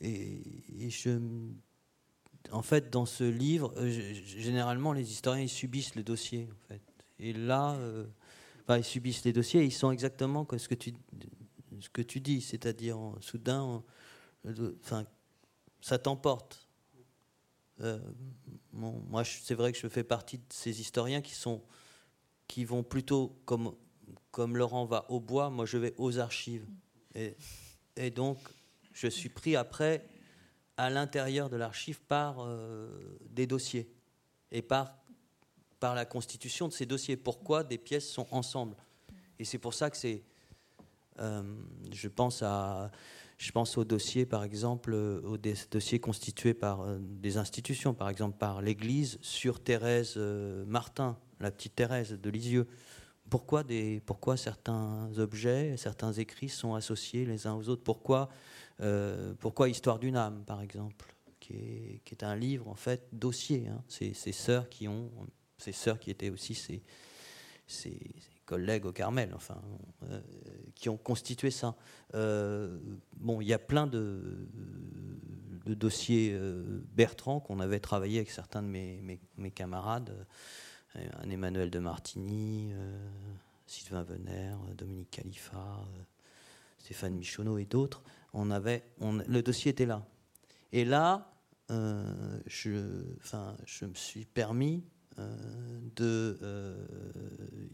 et, je, en fait, dans ce livre, euh, généralement, les historiens ils subissent le dossier en fait, et là, euh, ils subissent les dossiers, ils sont exactement ce que tu, ce que tu dis, c'est-à-dire soudain, enfin, ça t'emporte. moi, c'est vrai que je fais partie de ces historiens qui sont qui vont plutôt, comme, comme Laurent va au bois, moi je vais aux archives. Et, donc, je suis pris après à l'intérieur de l'archive par euh, des dossiers et par, par la constitution de ces dossiers. Pourquoi des pièces sont ensemble Et c'est pour ça que c'est. Euh, je pense à. Je pense aux dossiers, par exemple, aux dossiers constitués par euh, des institutions, par exemple par l'Église sur Thérèse Martin, la petite Thérèse de Lisieux. Pourquoi, des, pourquoi certains objets, certains écrits sont associés les uns aux autres? Pourquoi, euh, pourquoi Histoire d'une âme, par exemple, qui est, un livre, en fait, dossier. Hein? Ces sœurs qui ont, ces sœurs qui étaient aussi ces, collègues au Carmel, enfin, euh, qui ont constitué ça. Euh, bon, il y a plein de, dossiers Bertrand qu'on avait travaillé avec certains de mes camarades un Emmanuel de Martigny, euh, Sylvain Venère, Dominique Khalifa, euh, Stéphane Michonneau et d'autres. On avait, on, le dossier était là. Et là, euh, je, enfin, je me suis permis de,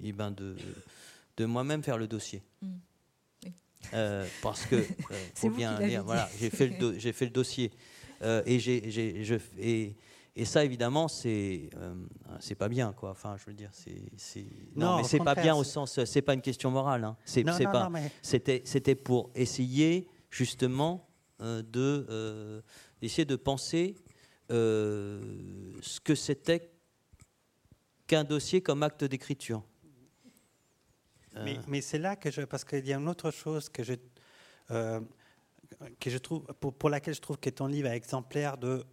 eh ben de, de moi-même faire le dossier. Mm. parce que <laughs> faut bien lire. Voilà, j'ai fait le <laughs> fait le dossier et j'ai et ça, évidemment, c'est euh, c'est pas bien, quoi. Enfin, je veux dire, c'est non, mais c'est pas bien au sens, c'est pas une question morale. Hein. C'est pas. C'était c'était pour essayer justement euh, de euh, essayer de penser ce que c'était qu'un dossier comme acte d'écriture. Mais, mais c'est là que je. Parce qu'il y a une autre chose que je, que je trouve, pour, pour, laquelle je trouve que ton livre est exemplaire de,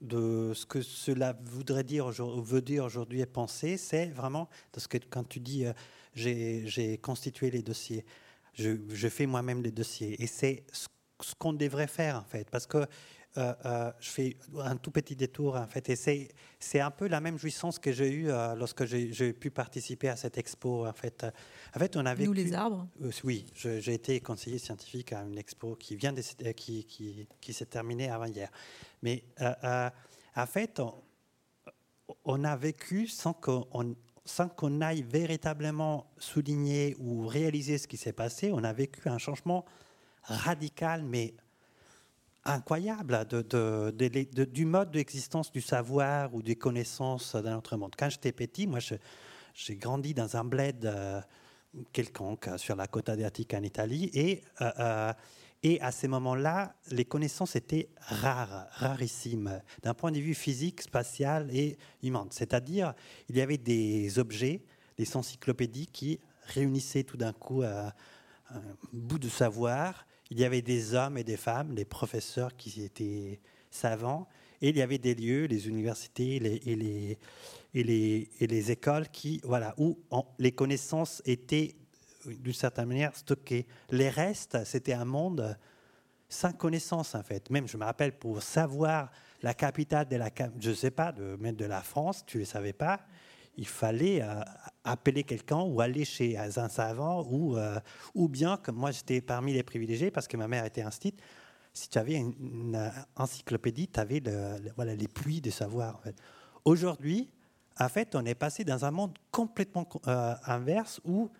de ce que cela voudrait dire, veut dire aujourd'hui et penser, c'est vraiment, parce que quand tu dis j'ai constitué les dossiers, je, fais moi-même les dossiers, et c'est ce ce qu'on devrait faire en fait, parce que euh, euh, je fais un tout petit détour en fait, et c'est c'est un peu la même jouissance que j'ai eue euh, lorsque j'ai pu participer à cette expo en fait. En fait, on avait nous les arbres. oui, j'ai été conseiller scientifique à une expo qui vient de, qui qui, qui s'est terminée avant hier, mais en fait, on, on, a vécu sans qu'on sans qu'on aille véritablement souligner ou réaliser ce qui s'est passé, on a vécu un changement radical, mais incroyable de, du mode d'existence du savoir ou des connaissances dans notre monde. Quand j'étais petit, moi, j'ai grandi dans un bled euh, quelconque sur la côte adriatique en Italie, et, euh, euh, et à ces moments-là, les connaissances étaient rares, rarissimes, d'un point de vue physique, spatial et humain. C'est-à-dire, il y avait des objets, des encyclopédies qui réunissaient tout d'un coup un bout de savoir il y avait des hommes et des femmes, des professeurs qui étaient savants, et il y avait des lieux, les universités et les, et les, et les, écoles qui, voilà, où les connaissances étaient d'une certaine manière stockées. Les restes, c'était un monde sans connaissance en fait. Même, je me rappelle, pour savoir la capitale de la, je sais pas, de, de la France, tu ne le savais pas, il fallait euh, appeler quelqu'un ou aller chez un savant ou, euh, ou bien, comme moi j'étais parmi les privilégiés parce que ma mère était instite, si tu avais une, encyclopédie, tu avais voilà, les pluies de savoir. Aujourd'hui, en fait, on est passé dans un monde complètement euh, inverse où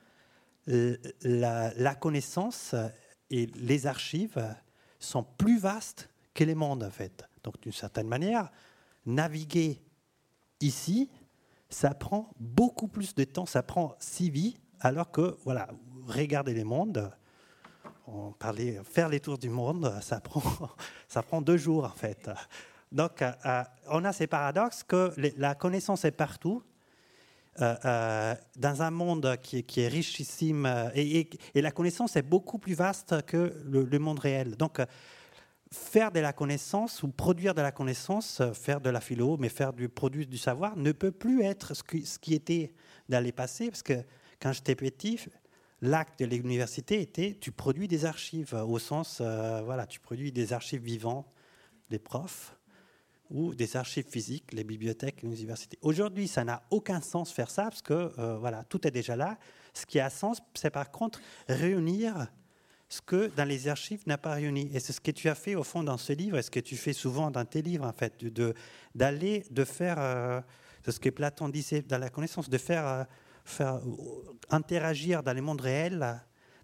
la, la, connaissance et les archives sont plus vastes que les mondes, en fait. Donc, d'une certaine manière, naviguer ici, ça prend beaucoup plus de temps, ça prend six vies, alors que, voilà, regarder les mondes, faire les tours du monde, <laughs> ça prend, ça prend deux jours en fait. Donc, euh, euh, on a ces paradoxes que la connaissance est partout, euh, dans un monde qui, est richissime, et, la connaissance est beaucoup plus vaste que le, le monde réel. Donc, faire de la connaissance ou produire de la connaissance, euh, faire de la philo, mais faire du produit du savoir, ne peut plus être ce qui, était dans les passés, parce que quand j'étais petit, l'acte de l'université était tu produis des archives, au sens, euh, voilà, tu produis des archives vivants, les profs, ou des archives physiques, les bibliothèques, les universités. Aujourd'hui, ça n'a aucun sens faire ça, parce que euh, voilà, tout est déjà là. Ce qui a sens, c'est par contre réunir ce que dans les archives n'a pas réuni. Et c'est ce que tu as fait au fond dans ce livre, et ce que tu fais souvent dans tes livres, en fait, d'aller, de faire, euh, ce que Platon disait dans la connaissance, de faire, euh, faire euh, interagir dans le monde réel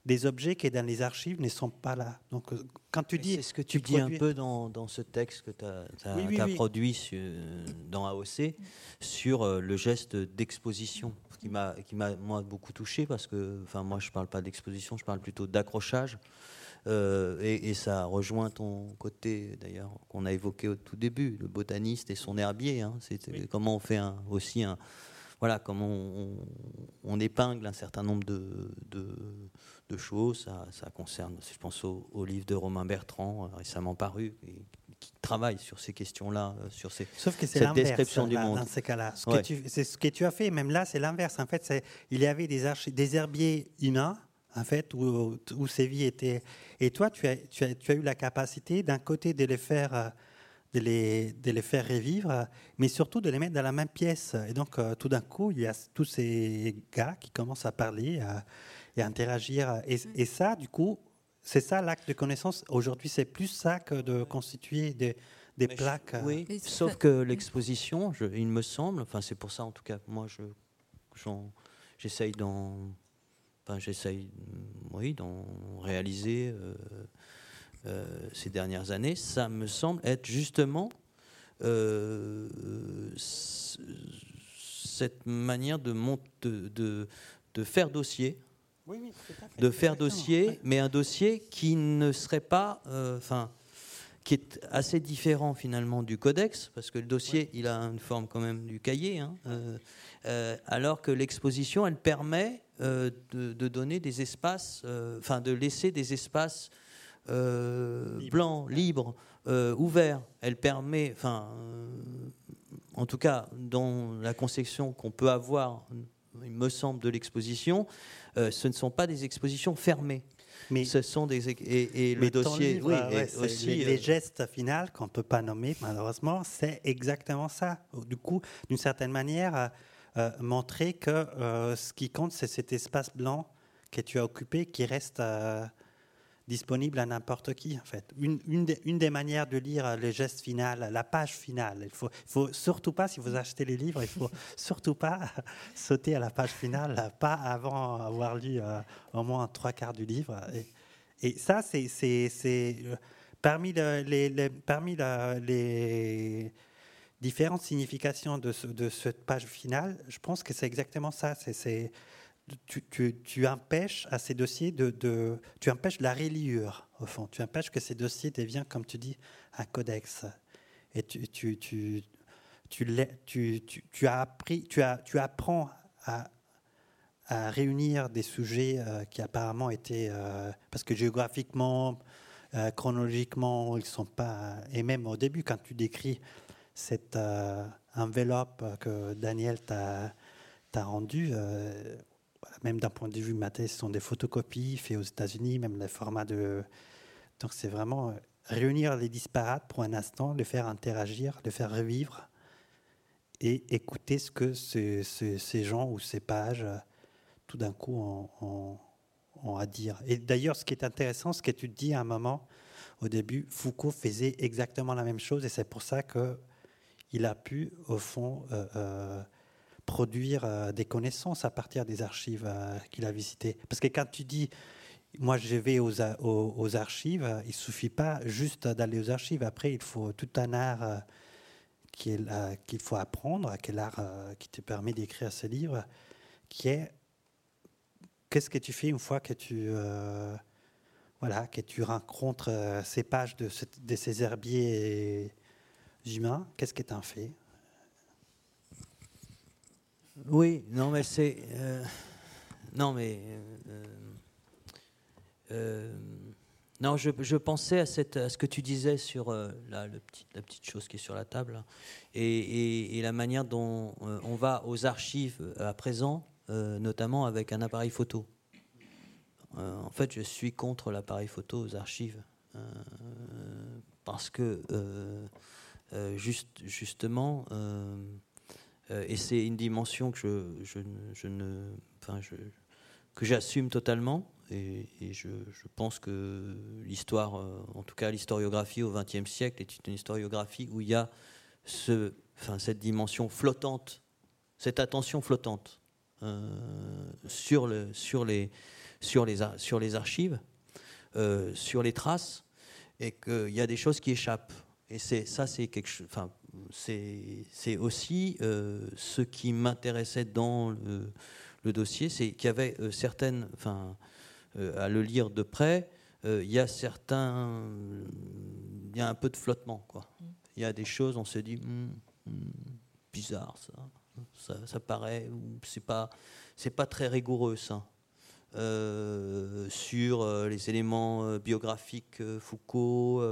des objets qui dans les archives ne sont pas là. Donc quand tu dis... C'est ce que tu, dis un peu dans, dans, ce texte que tu as, produit sur, dans AOC sur le geste d'exposition qui m'a moi beaucoup touché parce que enfin moi je parle pas d'exposition, je parle plutôt d'accrochage. Euh, et, ça rejoint ton côté d'ailleurs qu'on a évoqué au tout début, le botaniste et son herbier. Hein. c'est comment on fait un, aussi un voilà comment on, épingle un certain nombre de, de, choses. Ça, ça, concerne, je pense au, au, livre de Romain Bertrand euh, récemment paru, qui travaille sur ces questions-là, euh, sur ces, Sauf que c'est cette description du monde. Dans ces cas-là, c'est ce que tu as fait. Même là, c'est l'inverse. En fait, il y avait des, des herbiers humains, en fait, où, où, ces vies étaient. Et toi, tu as, tu as, tu as eu la capacité, d'un côté, de les faire. Euh, de les, de les faire revivre, mais surtout de les mettre dans la même pièce. Et donc, euh, tout d'un coup, il y a tous ces gars qui commencent à parler et à interagir. Et, et, ça, du coup, c'est ça l'acte de connaissance. Aujourd'hui, c'est plus ça que de constituer des, des plaques. Euh. oui, sauf que l'exposition, il me semble, enfin c'est pour ça en tout cas, moi je, j'essaye d'en, enfin j'essaye, oui, d'en réaliser euh, euh, ces dernières années. Ça me semble être justement cette manière de, de, de, de faire dossier. De faire dossier, mais un dossier qui ne serait pas, euh, enfin, qui est assez différent finalement du codex, parce que le dossier, il a une forme quand même du cahier, hein, euh, euh, alors que l'exposition, elle permet de, de, donner des espaces, enfin de laisser des espaces blancs, libres, ouverts. Elle permet, enfin, en tout cas, dans la conception qu'on peut avoir, il me semble, de l'exposition, ce ne sont pas des expositions fermées. Mais ce sont des et, le dossier, oui, aussi les, euh, gestes finaux qu'on peut pas nommer malheureusement, c'est exactement ça. Du coup, d'une certaine manière, euh, euh, montrer que ce qui compte, c'est cet espace blanc que tu as occupé qui reste disponible à n'importe qui, en fait. Une, une, des, une, des, manières de lire le geste final, la page finale, il faut, faut surtout pas, si vous achetez les livres, il faut <laughs> surtout pas <laughs> sauter à la page finale, pas avant avoir lu euh, au moins trois quarts du livre. Et, et ça, c'est euh, parmi, les, les, parmi les différentes significations de, de, cette page finale, je pense que c'est exactement ça. C'est tu, empêches à ces dossiers de, tu empêches la reliure au fond. Tu empêches que ces dossiers deviennent, comme tu dis, un codex. Et tu, tu, tu, tu, as appris, tu, as, tu apprends à, à réunir des sujets euh, qui apparemment étaient, euh, parce que géographiquement, euh, chronologiquement, ils sont pas. Et même au début, quand tu décris cette enveloppe que Daniel t'a rendue, même d'un point de vue maths, ce sont des photocopies faites aux États-Unis, même le format de. Donc c'est vraiment euh, réunir les disparates pour un instant, les faire interagir, les faire revivre et écouter ce que ces gens ou ces pages euh, tout d'un coup ont, à dire. Et d'ailleurs, ce qui est intéressant, ce que tu dis à un moment au début, Foucault faisait exactement la même chose et c'est pour ça que il a pu, au fond, euh, produire euh, des connaissances à partir des archives euh, qu'il a visitées. Parce que quand tu dis, moi je vais aux, archives, il suffit pas juste d'aller aux archives. Après, il faut tout un art euh, qu'il faut apprendre, quel art qui te permet d'écrire ce livre, qui est qu'est-ce que tu fais une fois que tu voilà que tu rencontres ces pages de, de ces herbiers humains, qu'est-ce que tu en fais? Oui, non, mais c'est. Euh, non, mais. Euh, euh, non, je, pensais à, cette, à, ce que tu disais sur la, petite chose qui est sur la table et, la manière dont on va aux archives à présent, notamment avec un appareil photo. en fait, je suis contre l'appareil photo aux archives parce que juste, justement et c'est une dimension que je, ne, que j'assume totalement. Et, je, pense que l'histoire, euh, en tout cas l'historiographie au XXe siècle, est une historiographie où il y a cette dimension flottante, cette attention flottante euh, sur les archives, sur les traces, et qu'il y a des choses qui échappent. Et c'est ça, c'est quelque chose. Enfin, c'est aussi euh, ce qui m'intéressait dans le, dossier, c'est qu'il y avait euh, certaines, enfin, euh, à le lire de près, il y a certains, il y a un peu de flottement, quoi. Il y a des choses, on se dit, hmm, hmm, bizarre ça, ça, paraît, c'est pas, c'est pas très rigoureux ça. sur les éléments biographiques Foucault,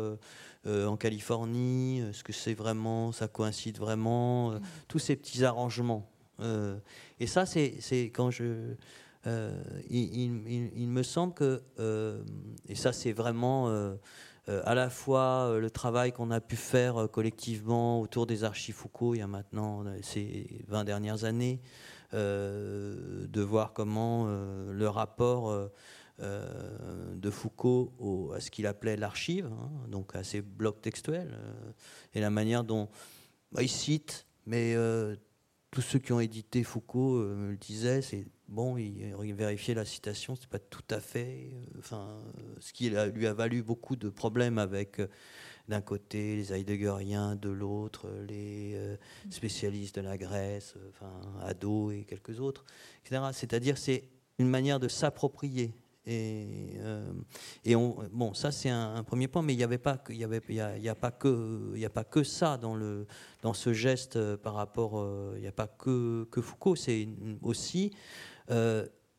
euh, en Californie Est-ce que c'est vraiment, ça coïncide vraiment euh, Tous ces petits arrangements. Euh, et ça, c'est quand je. Il, me semble que, et ça c'est vraiment à la fois le travail qu'on a pu faire collectivement autour des archives Foucault il y a maintenant ces 20 dernières années, de voir comment le rapport euh, de Foucault à ce qu'il appelait l'archive, hein, donc à ses blocs textuels, euh, et la manière dont bah, il cite, mais euh, tous ceux qui ont édité Foucault me le disaient, c'est bon, il, vérifiait la citation, c'est pas tout à fait, enfin, ce qui lui a valu beaucoup de problèmes avec d'un côté les Heideggeriens, de l'autre les spécialistes de la Grèce, enfin Ado et quelques autres, etc. C'est-à-dire c'est une manière de s'approprier et, euh, bon, ça c'est un, premier point, mais il n'y avait pas, il y a, pas que, il a pas que ça dans le, dans ce geste euh, par rapport, euh, il n'y a pas que, que Foucault, c'est aussi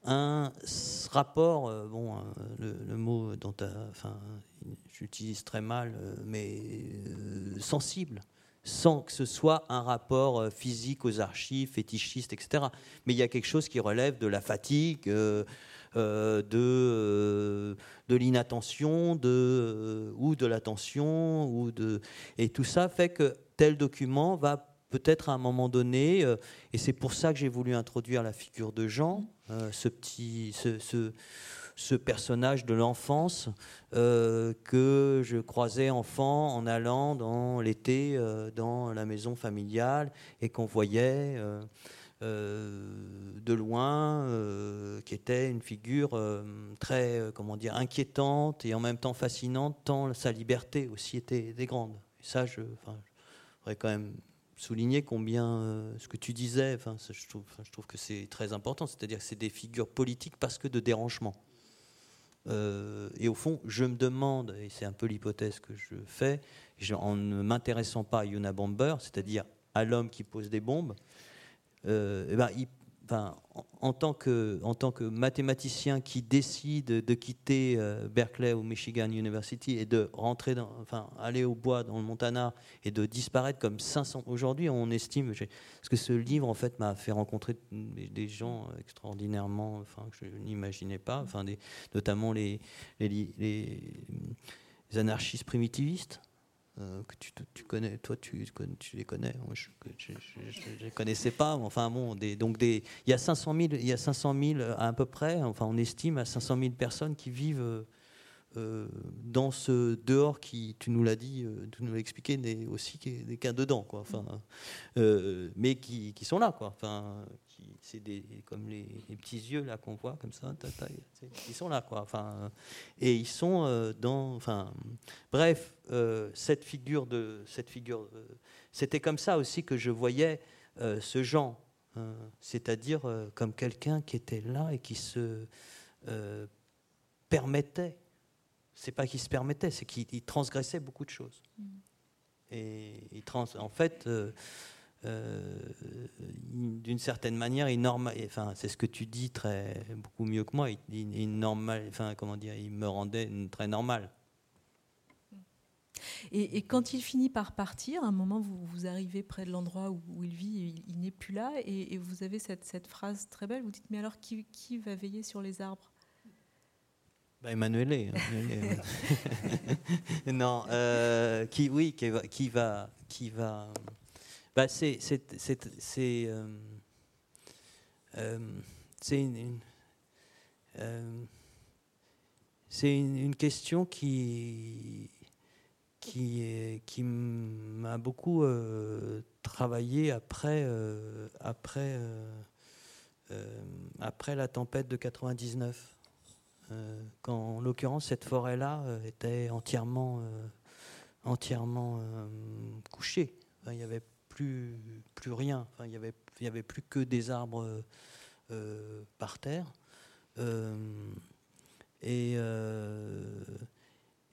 un rapport, bon, le, mot dont j'utilise très mal, mais sensible, sans que ce soit un rapport physique aux archives, fétichistes, etc. Mais il y a quelque chose qui relève de la fatigue, de, de l'inattention, de, ou de l'attention, ou de, et tout ça fait que tel document va peut-être à un moment donné, euh, et c'est pour ça que j'ai voulu introduire la figure de Jean, euh, ce petit, ce, ce, personnage de l'enfance euh, que je croisais enfant en allant dans l'été dans la maison familiale et qu'on voyait de loin, qui était une figure très, comment dire, inquiétante et en même temps fascinante, tant sa liberté aussi était, était grande. Et ça, je, je quand même souligner combien euh, ce que tu disais, enfin, je, trouve, que c'est très important, c'est-à-dire que c'est des figures politiques parce que de dérangement. Euh, et au fond, je me demande, et c'est un peu l'hypothèse que je fais, en ne m'intéressant pas à Yuna Bomber, c'est-à-dire à l'homme qui pose des bombes, euh, eh ben, en, tant que, mathématicien qui décide de quitter euh, Berkeley ou Michigan University et de rentrer, dans, enfin, aller au bois dans le Montana et de disparaître comme 500. Aujourd'hui, on estime, parce que ce livre en fait m'a fait rencontrer des, gens extraordinairement, enfin, que je n'imaginais pas, enfin, notamment les anarchistes primitivistes. Euh, que tu, tu, connais, toi tu, tu les connais, moi je ne les connaissais pas, enfin bon, des, donc des, il y a 500 000, il y a 500 000 à, peu près, enfin on estime à 500 000 personnes qui vivent euh, dans ce dehors qui, tu nous l'as dit, euh, tu nous l'as expliqué, n'est aussi cas dedans, quoi, enfin, mais qui, qui, sont là, quoi, enfin, c'est des, comme les, petits yeux là qu'on voit comme ça, ils sont là quoi. Enfin, et ils sont euh, dans, enfin, bref, euh, cette figure de, cette figure, euh, c'était comme ça aussi que je voyais ce Jean, hein, c'est-à-dire comme quelqu'un qui était là et qui se permettait. C'est pas qu'il se permettait, c'est qu'il transgressait beaucoup de choses. Mm. Et il trans, en fait. Euh, d'une certaine manière, il normal, enfin, c'est ce que tu dis très beaucoup mieux que moi. Il, normal, enfin, comment dire, il me rendait très normal. Et, quand il finit par partir, à un moment, vous, vous arrivez près de l'endroit où, il vit, il, n'est plus là, et, vous avez cette, cette, phrase très belle. Vous dites mais alors qui, qui va veiller sur les arbres? Bah, Emmanuel. <laughs> <laughs> non, euh, qui, oui, qui va, qui va, qui va bah, c'est euh, euh, une, euh, c'est une, une, question qui qui, qui m'a beaucoup travaillé après après après la tempête de 99 quand en l'occurrence cette forêt là était entièrement entièrement couchée. Il y avait plus, plus rien. Enfin, il n'y avait, il y avait plus que des arbres euh, par terre. Euh, et, euh,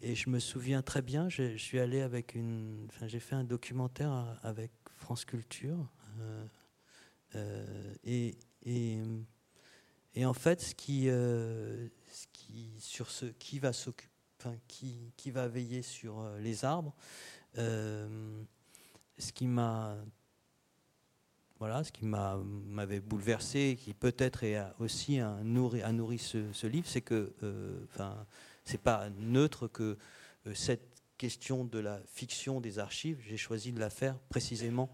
et je me souviens très bien, je, suis allé avec une. Enfin, j'ai fait un documentaire avec France Culture. et, et, et, en fait, ce qui, ce qui, sur ce, qui va s'occuper, enfin, qui, qui va veiller sur les arbres, ce qui m'a voilà, ce qui m'avait bouleversé, qui peut-être a aussi a nourri, a nourri ce, livre, c'est que, euh, enfin, c'est pas neutre que euh, cette question de la fiction des archives, j'ai choisi de la faire précisément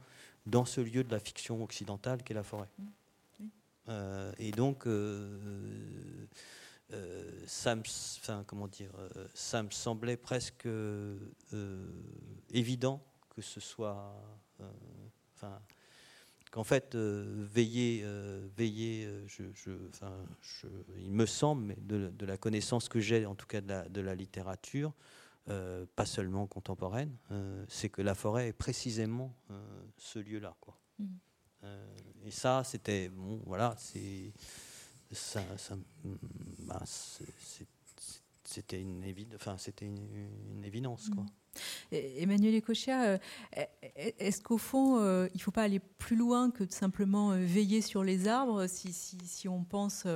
dans ce lieu de la fiction occidentale qu'est la forêt. Mmh. Euh, et donc, ça me, enfin, comment dire, ça me semblait presque évident que ce soit, euh, enfin, qu'en fait, euh, veiller, euh, veiller je, je, il me semble, mais de, la connaissance que j'ai, en tout cas de la, littérature, pas seulement contemporaine, c'est que la forêt est précisément ce lieu-là. Quoi. Mmh. et ça, c'était, bon, voilà, c'est, ça, ça bah, c'était une, une, évidence. Quoi. Mmh. Emmanuel Ecochia, est-ce qu'au fond, il ne faut pas aller plus loin que de simplement veiller sur les arbres si, si on pense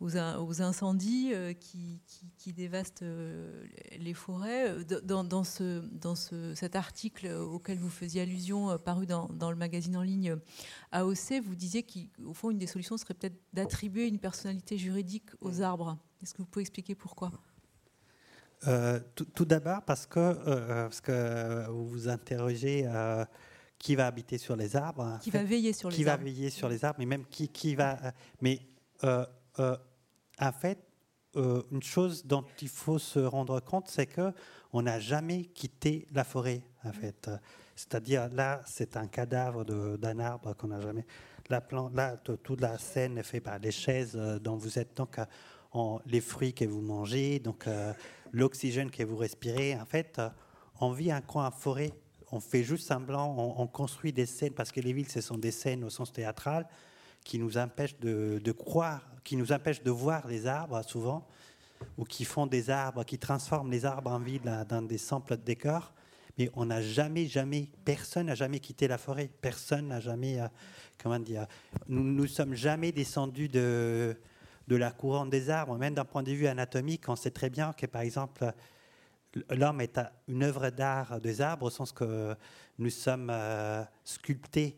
aux, incendies euh, qui, dévastent euh, les forêts. Euh, dans, ce, dans cet article auquel vous faisiez allusion, paru dans, le magazine en ligne AOC, vous disiez qu'au fond, une des solutions serait peut-être d'attribuer une personnalité juridique aux arbres. Est-ce que vous pouvez expliquer pourquoi? Tout, d'abord parce que, parce que vous vous interrogez qui va habiter sur les arbres. Qui va veiller sur les arbres. Qui va veiller sur les arbres, mais même qui, qui va. Mais en fait, euh, une chose dont il faut se rendre compte, c'est que on n'a jamais quitté la forêt. En fait, c'est-à-dire là, c'est un cadavre d'un arbre qu'on n'a jamais. La là, toute la scène est faite par les chaises euh, dont vous êtes donc euh, les fruits que vous mangez, donc l'oxygène que vous respirez. En fait, on vit un coin en forêt. On fait juste semblant, on, on, construit des scènes parce que les villes, ce sont des scènes au sens théâtral qui nous empêchent de, de croire qui nous empêchent de voir les arbres souvent, ou qui font des arbres, qui transforment les arbres en ville dans des simples décors. Mais on n'a jamais, jamais, personne n'a jamais quitté la forêt. Personne n'a jamais, euh, comment dire, nous ne sommes jamais descendus de, de la couronne des arbres. Même d'un point de vue anatomique, on sait très bien que, par exemple, l'homme est une œuvre d'art des arbres au sens que nous sommes euh, sculptés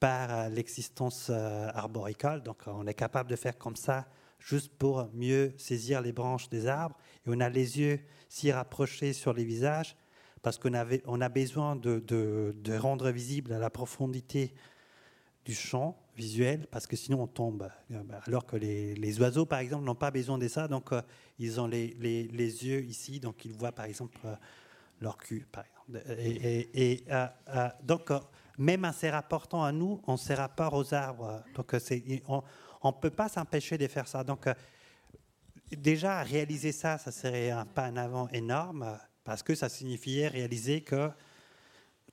par euh, l'existence euh, arboricole. Donc on est capable de faire comme ça juste pour mieux saisir les branches des arbres. Et on a les yeux si rapprochés sur les visages parce qu'on on a besoin de, de, rendre visible la profondité du champ visuel parce que sinon on tombe. Euh, alors que les, les oiseaux, par exemple, n'ont pas besoin de ça. Donc ils ont les, les, les, yeux ici, donc ils voient par exemple leur cul. Et, et, donc même en se rapportant à nous, on se rapporte aux arbres. Donc, on ne peut pas s'empêcher de faire ça. Donc, euh, déjà, réaliser ça, ça serait un pas en avant énorme, parce que ça signifiait réaliser que,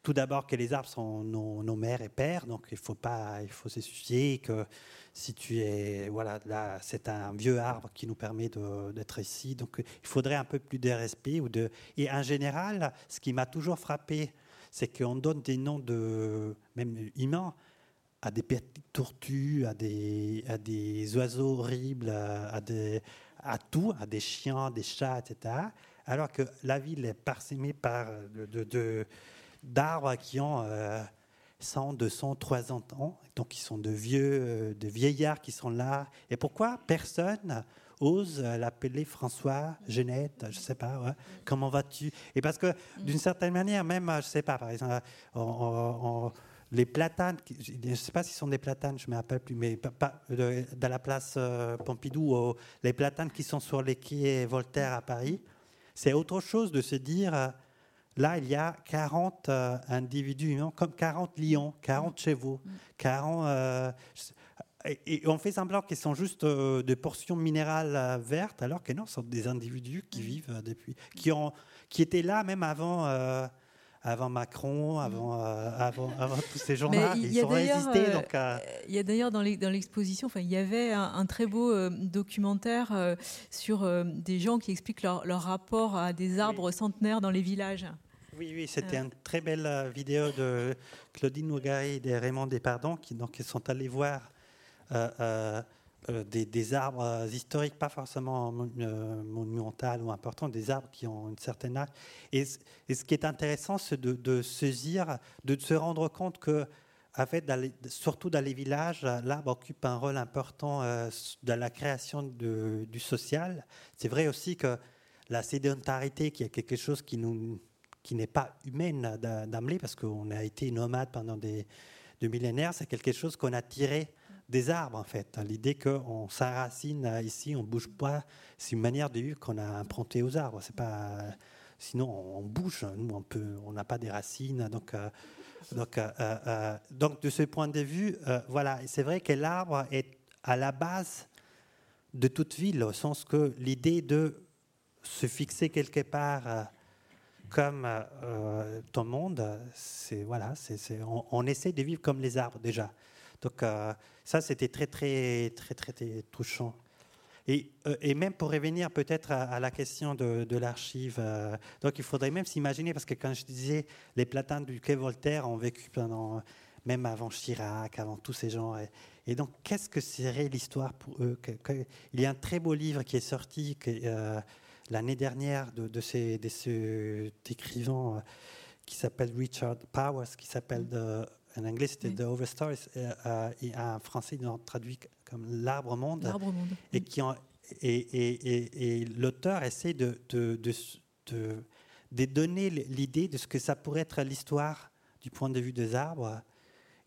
tout d'abord, que les arbres sont nos, mères et pères, donc il faut pas, il faut se soucier que si tu es, voilà, là, c'est un vieux arbre qui nous permet d'être ici, donc il faudrait un peu plus de respect ou de, et en général, ce qui m'a toujours frappé c'est qu'on donne des noms de même humains à des petites tortues, à des, à des oiseaux horribles, à, des, à tout, à des chiens, des chats, etc. Alors que la ville est parsemée par de, d'arbres qui ont 100, 200, 300 ans, donc ils sont de vieux, euh, de vieillards qui sont là. Et pourquoi personne ose l'appeler François, Genette, je sais pas, comment vas-tu? Et parce que d'une certaine manière, même, je sais pas, par exemple, les platanes, je ne sais pas si sont des platanes, je ne me rappelle plus, mais pas, dans la place euh, Pompidou, les platanes qui sont sur les quais Voltaire à Paris, c'est autre chose de se dire, euh, là, il y a 40 euh, individus, comme 40 lions, 40 chevaux, 40 et, on fait semblant qu'ils sont juste euh, des portions minérales euh, vertes, alors que non, ce sont des individus qui vivent euh, depuis, qui, ont, qui étaient là même avant, avant Macron, avant, avant, tous ces gens-là. Ils ont résisté. Il y a d'ailleurs dans l'exposition, enfin, il y avait un, très beau documentaire sur des gens qui expliquent leur, leur rapport à des arbres centenaires dans les villages. Oui, oui, c'était une très belle vidéo de Claudine Nougari et de Raymond Despardons qui donc, ils sont allés voir euh, euh, euh, des, arbres historiques, pas forcément monumentaux ou importants, des arbres qui ont une certaine âge. Et, ce qui est intéressant, c'est de, dire, de se rendre compte que en fait, surtout dans les villages, l'arbre occupe un rôle important dans la création du social. C'est vrai aussi que la sédentarité, qui est quelque chose qui, n'est pas humaine d'emblée, parce qu'on a été nomade pendant des millénaires, c'est quelque chose qu'on a tiré des arbres, en fait. L'idée qu'on s'enracine ici, on bouge pas, c'est une manière de vivre qu'on a improntée aux arbres. C'est pas, sinon on bouge. Nous, on n'a pas des racines. Donc, euh, donc, euh, euh, donc, de ce point de vue, voilà, c'est vrai que l'arbre est à la base de toute ville, au sens que l'idée de se fixer quelque part comme ton monde, c'est voilà, c'est, on, essaie de vivre comme les arbres déjà. Donc ça, c'était très, très, très, très, très touchant. Et, euh, et, même pour revenir peut-être à, la question de, de l'archive, euh, donc il faudrait même s'imaginer, parce que quand je disais les platanes du quai Voltaire ont vécu pendant, même avant Chirac, avant tous ces gens. Et, donc, qu'est-ce que serait l'histoire pour eux? Il y a un très beau livre qui est sorti euh, l'année dernière de, de, ces, de cet écrivain qui s'appelle Richard Powers, qui s'appelle en anglais c'était The Overstories, et en français ils l'ont traduit comme L'arbre monde. L'arbre monde. Et, qui et, et, l'auteur essaie de, de, de, de, donner l'idée de ce que ça pourrait être l'histoire du point de vue des arbres.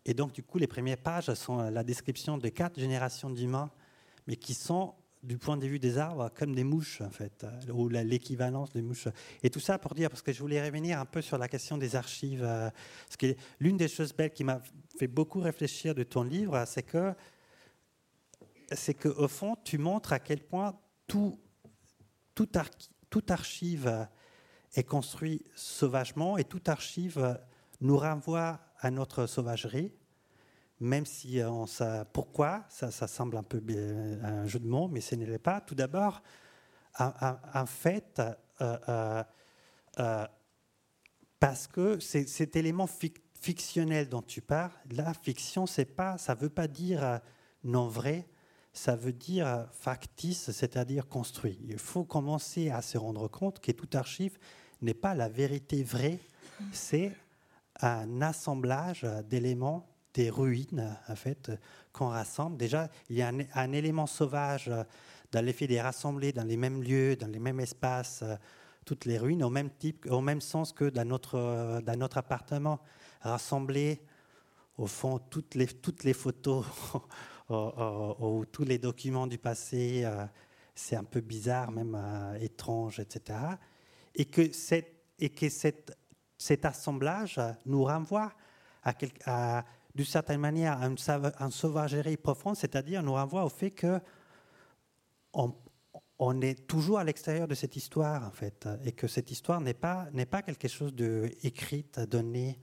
Et donc, du coup, les premières pages sont la description de quatre générations d'humains, mais qui sont, du point de vue des arbres, comme des mouches, en fait, ou l'équivalence des mouches. Et tout ça pour dire, parce que je voulais revenir un peu sur la question des archives. Euh, parce que l'une des choses belles qui m'a fait beaucoup réfléchir de ton livre, c'est que c'est qu'au fond, tu montres à quel point tout, tout, archive est construit sauvagement et toute archive nous renvoie à notre sauvagerie, même si on sait pourquoi, ça, semble un peu un jeu de mots, mais ce n'est pas. Tout d'abord, en fait, euh, euh, euh, parce que cet élément fictionnel dont tu parles, la fiction, pas, ça ne veut pas dire non vrai, ça veut dire factice, c'est-à-dire construit. Il faut commencer à se rendre compte que tout archive n'est pas la vérité vraie, c'est un assemblage d'éléments, des ruines, en fait, qu'on rassemble. Déjà, il y a un, élément sauvage dans l'effet de rassembler dans les mêmes lieux, dans les mêmes espaces, toutes les ruines, au même, type, au même sens que dans notre, dans notre appartement. Rassembler, au fond, toutes les, toutes les photos <laughs> ou tous les documents du passé, euh, c'est un peu bizarre, même euh, étrange, etc. Et que, et que cette, cet assemblage nous renvoie à, d'une certaine manière à une, sauvagerie profonde, c'est-à-dire nous renvoie au fait que on, est toujours à l'extérieur de cette histoire, en fait, et que cette histoire n'est pas, n'est pas quelque chose de écrite, donné,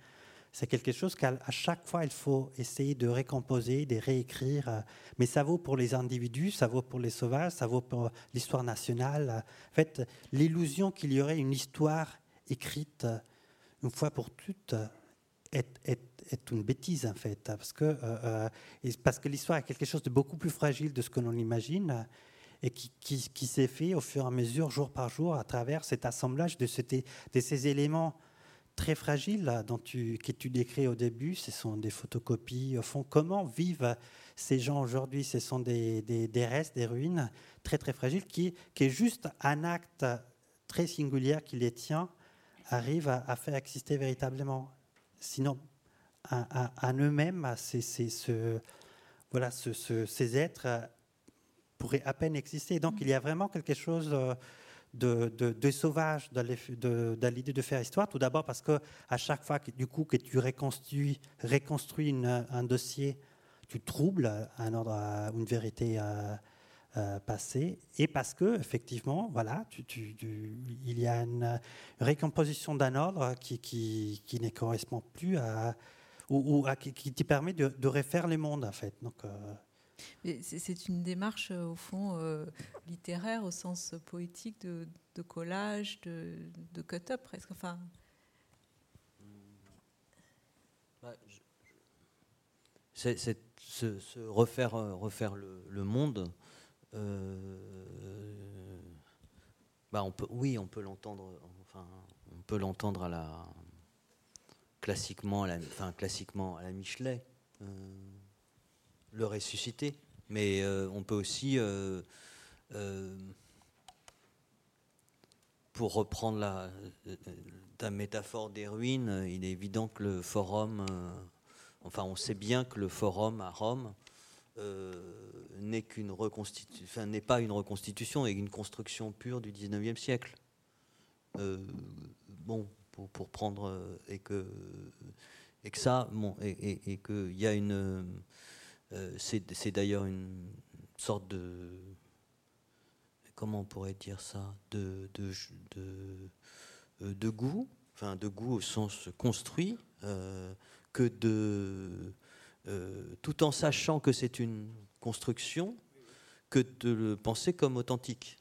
c'est quelque chose qu'à chaque fois, il faut essayer de récomposer, de réécrire. Mais ça vaut pour les individus, ça vaut pour les sauvages, ça vaut pour l'histoire nationale. En fait, l'illusion qu'il y aurait une histoire écrite une fois pour toutes est, une bêtise, en fait. Parce que, euh, euh, que l'histoire est quelque chose de beaucoup plus fragile de ce que l'on imagine et qui, qui, s'est fait au fur et à mesure, jour par jour, à travers cet assemblage de, ces éléments très fragiles dont tu, que tu décris au début, ce sont des photocopies. Au fond, comment vivent ces gens aujourd'hui? Ce sont des, des, restes, des ruines très très fragiles qui, qui est juste un acte très singulier qui les tient, arrive à, faire exister véritablement. Sinon, à, eux-mêmes, ce, voilà, ces êtres pourraient à peine exister. Donc il y a vraiment quelque chose euh, de, de, sauvage dans l'idée de, faire histoire. Tout d'abord parce que à chaque fois que, du coup, que tu reconstruis, reconstruis un dossier, tu troubles un ordre, une vérité euh, euh, passée. Et parce que, effectivement, voilà, tu, il y a une récomposition d'un ordre qui, qui, qui, ne correspond plus à. Ou, qui, te permet de, refaire le monde, en fait. Donc. Euh, c'est une démarche, euh, au fond, euh, littéraire au sens poétique de, collage, de, cut-up presque. Enfin. Bah, c'est se, refaire, euh, refaire le, monde. bah on peut, oui, on peut l'entendre. Enfin, on peut l'entendre à la classiquement, à la, classiquement à la Michelet le ressusciter. Mais euh, on peut aussi, euh, euh, pour reprendre la, ta métaphore des ruines, il est évident que le forum, enfin on sait bien que le forum à Rome n'est qu'une reconstitution, n'est pas une reconstitution, et une construction pure du 19e siècle. bon, pour, pour, prendre et que et que ça, bon, et, et, et qu'il y a une euh, c'est d'ailleurs une sorte de. Comment on pourrait dire ça De, de, de, euh, de goût, enfin de goût au sens construit, euh, que de. tout en sachant que c'est une construction, que de le penser comme authentique.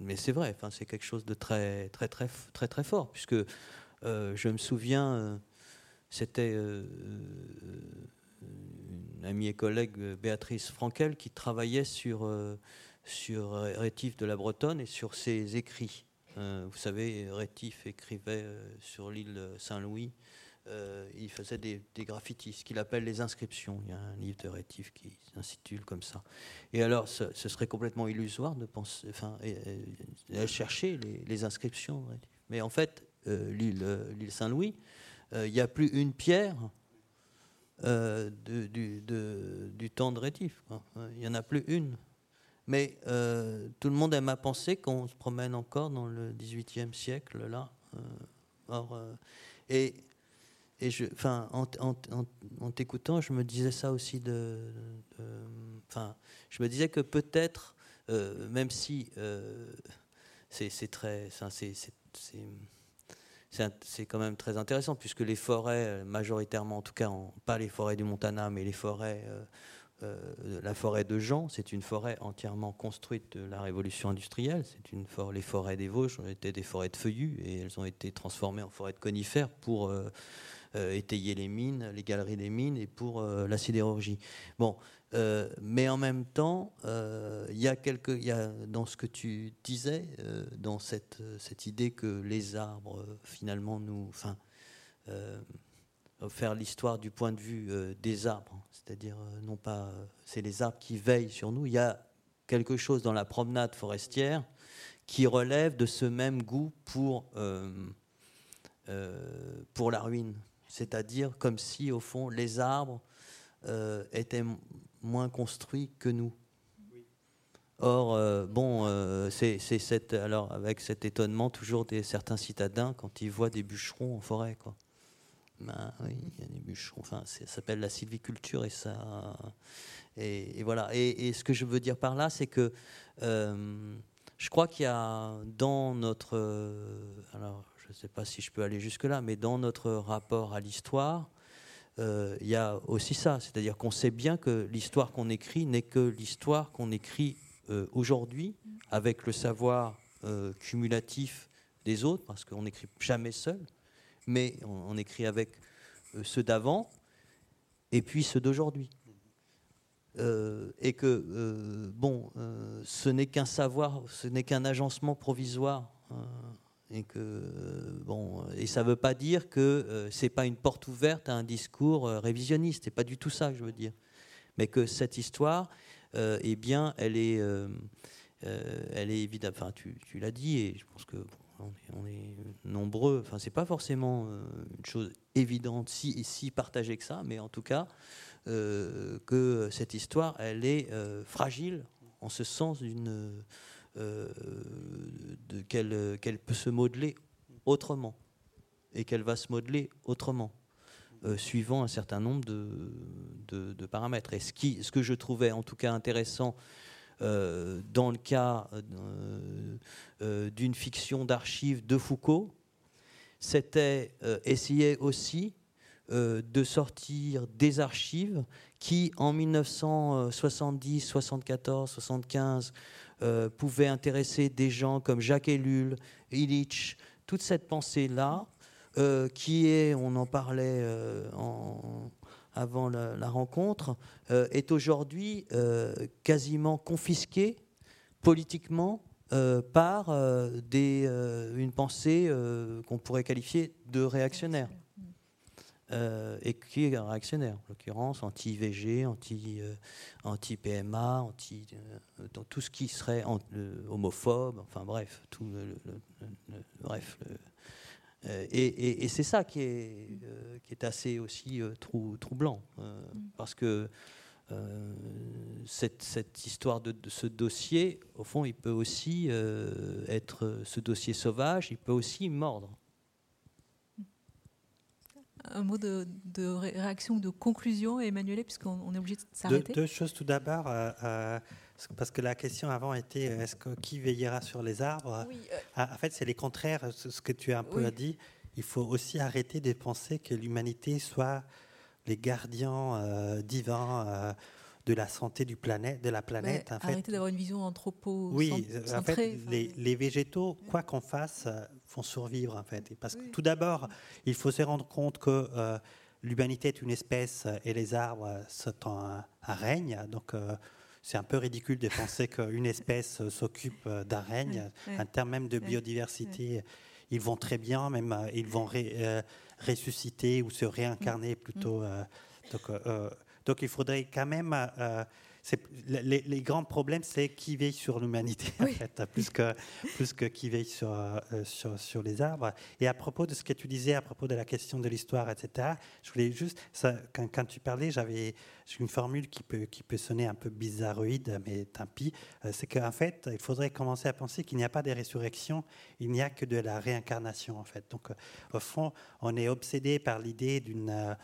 Mais c'est vrai, c'est quelque chose de très, très, très, très, très fort, puisque euh, je me souviens, euh, c'était euh, une amie et collègue, Béatrice Frankel, qui travaillait sur, sur Rétif de la Bretonne et sur ses écrits. vous savez, Rétif écrivait sur l'île Saint-Louis euh, il faisait des, graffitis, ce qu'il appelle les inscriptions. Il y a un livre de Rétif qui s'intitule comme ça. Et alors, ce, serait complètement illusoire de penser, enfin, chercher les, inscriptions. Mais en fait, euh, euh, l'île Saint-Louis, il n'y a plus une pierre du, temps de Rétif. Il n'y en a plus une. Mais tout le monde aime à penser qu'on se promène encore dans le XVIIIe siècle, là. or, et et en, t'écoutant, je me disais ça aussi de, enfin, je me disais que peut-être, euh, même si euh, c'est très, c'est quand même très intéressant puisque les forêts, majoritairement, en tout cas, pas les forêts du Montana, mais les forêts, euh, la forêt de Jean, c'est une forêt entièrement construite de la révolution industrielle. C'est une les forêts des Vosges étaient des forêts de feuillus et elles ont été transformées en forêts de conifères pour étayer les mines, les galeries des mines et pour euh, la sidérurgie. Bon, euh, mais en même temps, il y a quelque, il y a dans ce que tu disais, dans cette, cette idée que les arbres finalement nous, enfin, faire l'histoire du point de vue des arbres, c'est-à-dire non pas, c'est les arbres qui veillent sur nous. Il y a quelque chose dans la promenade forestière qui relève de ce même goût pour, pour la ruine, c'est-à-dire comme si, au fond, les arbres euh, étaient moins construits que nous. Or, euh, bon, euh, c'est cette, alors avec cet étonnement toujours des certains citadins quand ils voient des bûcherons en forêt, quoi. Ben, oui, il y a des bûcherons. Enfin, ça s'appelle la sylviculture et ça, et, voilà. Et, et, ce que je veux dire par là, c'est que je crois qu'il y a dans notre, alors je ne sais pas si je peux aller jusque-là, mais dans notre rapport à l'histoire, euh, il y a aussi ça, c'est-à-dire qu'on sait bien que l'histoire qu'on écrit n'est que l'histoire qu'on écrit euh, aujourd'hui, avec le savoir euh, cumulatif des autres, parce qu'on n'écrit jamais seul, mais on, écrit avec ceux d'avant et puis ceux d'aujourd'hui. et que, bon, ce n'est qu'un savoir, ce n'est qu'un agencement provisoire et que bon et ça veut pas dire que euh, c'est pas une porte ouverte à un discours euh, révisionniste. C'est pas du tout ça que je veux dire. Mais que cette histoire euh, eh bien elle est elle est tu, tu l'as dit et je pense que on, est, nombreux enfin c'est pas forcément une chose évidente si si partagée que ça mais en tout cas que cette histoire elle est fragile en ce sens d'une euh, qu'elle peut se modeler autrement et qu'elle va se modeler autrement. Euh, suivant un certain nombre de, de, paramètres. Et ce, qui, ce que je trouvais en tout cas intéressant euh, dans le cas d'une fiction d'archives de Foucault, c'était essayer aussi de sortir des archives qui, en 1970, 74, 75, euh, pouvait intéresser des gens comme Jacques Ellul, Illich, toute cette pensée-là, euh, qui est, on en parlait euh, avant la, rencontre, est aujourd'hui quasiment confisquée politiquement par des, une pensée qu'on pourrait qualifier de réactionnaire. Euh, et qui est un réactionnaire, en l'occurrence anti-IVG, anti-PMA, anti, euh, tout ce qui serait homophobe, enfin bref, tout le, bref. et, c'est ça qui est, qui est assez aussi troublant, mm. parce que cette, cette, histoire de, de, ce dossier, au fond, il peut aussi être ce dossier sauvage, il peut aussi mordre un mot de, réaction ou de conclusion, Emmanuel, puisqu'on est obligé de s'arrêter. deux, choses tout d'abord, euh, euh, parce que la question avant était est-ce que qui veillera sur les arbres? Oui, euh, ah, En fait, c'est les contraires, ce que tu as un peu dit. Il faut aussi arrêter de penser que l'humanité soit les gardiens divins de la santé du planète, de la planète. en fait. Arrêter d'avoir une vision anthropo Oui, en fait, les, végétaux, quoi qu'on fasse, vont survivre en fait. Parce que tout d'abord, il faut se rendre compte que l'humanité est une espèce et les arbres sont un, règne. Donc c'est un peu ridicule de penser <laughs> qu'une espèce s'occupe d'un règne. En termes même de biodiversité, ils vont très bien, même ils vont ressusciter ou se réincarner plutôt. donc, donc il faudrait quand même les, les, grands problèmes, c'est qui veille sur l'humanité, en fait, plus que, plus que qui veille sur, euh, sur, sur, les arbres. Et à propos de ce que tu disais, à propos de la question de l'histoire, etc., je voulais juste, ça, quand, quand, tu parlais, j'avais une formule qui peut, qui peut sonner un peu bizarroïde, mais tant pis. Euh, c'est qu'en fait, il faudrait commencer à penser qu'il n'y a pas de résurrection, il n'y a que de la réincarnation, en fait. Donc, euh, au fond, on est obsédé par l'idée d'une euh,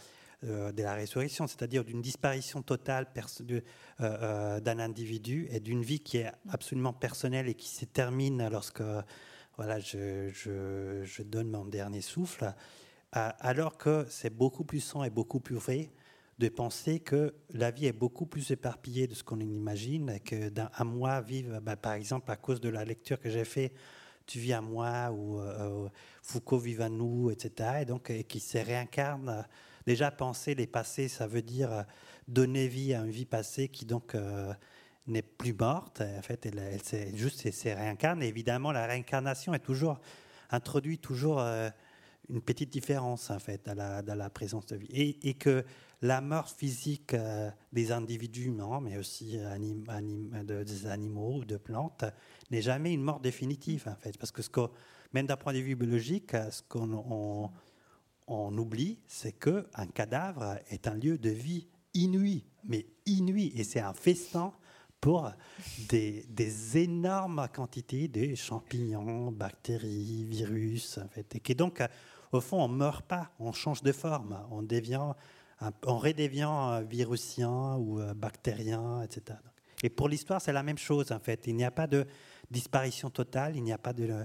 de la résurrection, c'est-à-dire d'une disparition totale euh, euh, d'un individu et d'une vie qui est absolument personnelle et qui se termine lorsque voilà, je, donne mon dernier souffle, alors que c'est beaucoup plus sain et beaucoup plus vrai de penser que la vie est beaucoup plus éparpillée de ce qu'on imagine et que d'un à moi vive, bah, par exemple à cause de la lecture que j'ai fait, tu vis à moi ou Foucault vive à nous, etc. Et donc qui se réincarne Déjà, penser les passés, ça veut dire euh, donner vie à une vie passée qui donc euh, n'est plus morte. En fait, elle, elle, juste réincarne. évidemment, la réincarnation est toujours introduit toujours euh, une petite différence en fait dans la, présence de vie et, que la mort physique des individus humains, mais aussi des animaux ou de plantes, n'est jamais une mort définitive en fait, parce que ce même d'un point de vue biologique, ce qu'on on oublie, c'est que un cadavre est un lieu de vie inouï, mais inouï, et c'est un festin pour des, énormes quantités de champignons, bactéries, virus, en fait, et qui donc, au fond, on meurt pas, on change de forme, on devient, on redevient virusien ou bactérien, etc. Et pour l'histoire, c'est la même chose, en fait. Il n'y a pas de disparition totale, il n'y a pas de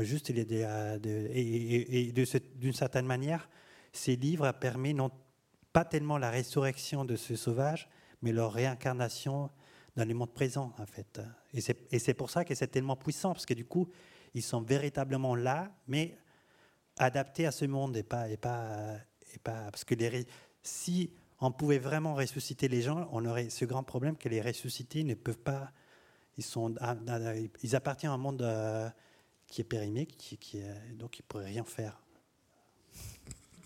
juste, il euh, et, d'une certaine manière, ces livres permettent non pas tellement la résurrection de ce sauvage, mais leur réincarnation dans le monde présent, en fait. Et c'est pour ça que c'est tellement puissant, parce que du coup, ils sont véritablement là, mais adaptés à ce monde et pas, et pas, et pas parce que les, si on pouvait vraiment ressusciter les gens, on aurait ce grand problème que les ressuscités ne peuvent pas. Ils sont, ils appartiennent à un monde. Euh, qui est périmé, donc il ne pourrait rien faire.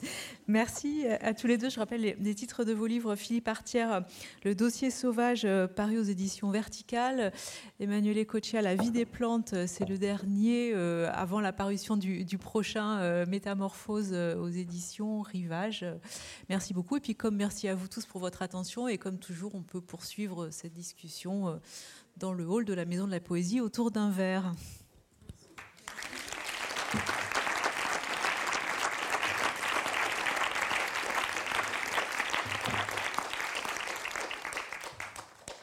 <laughs> Merci à tous les deux. Je rappelle les, titres de vos livres. Philippe Artière, Le dossier sauvage, euh, paru aux éditions Verticales. Emmanuel Ecoccia, La vie des plantes, c'est le dernier euh, avant la parution du, prochain euh, Métamorphose aux éditions Rivage. Merci beaucoup. Et puis, comme merci à vous tous pour votre attention. Et comme toujours, on peut poursuivre cette discussion dans le hall de la Maison de la Poésie autour d'un verre.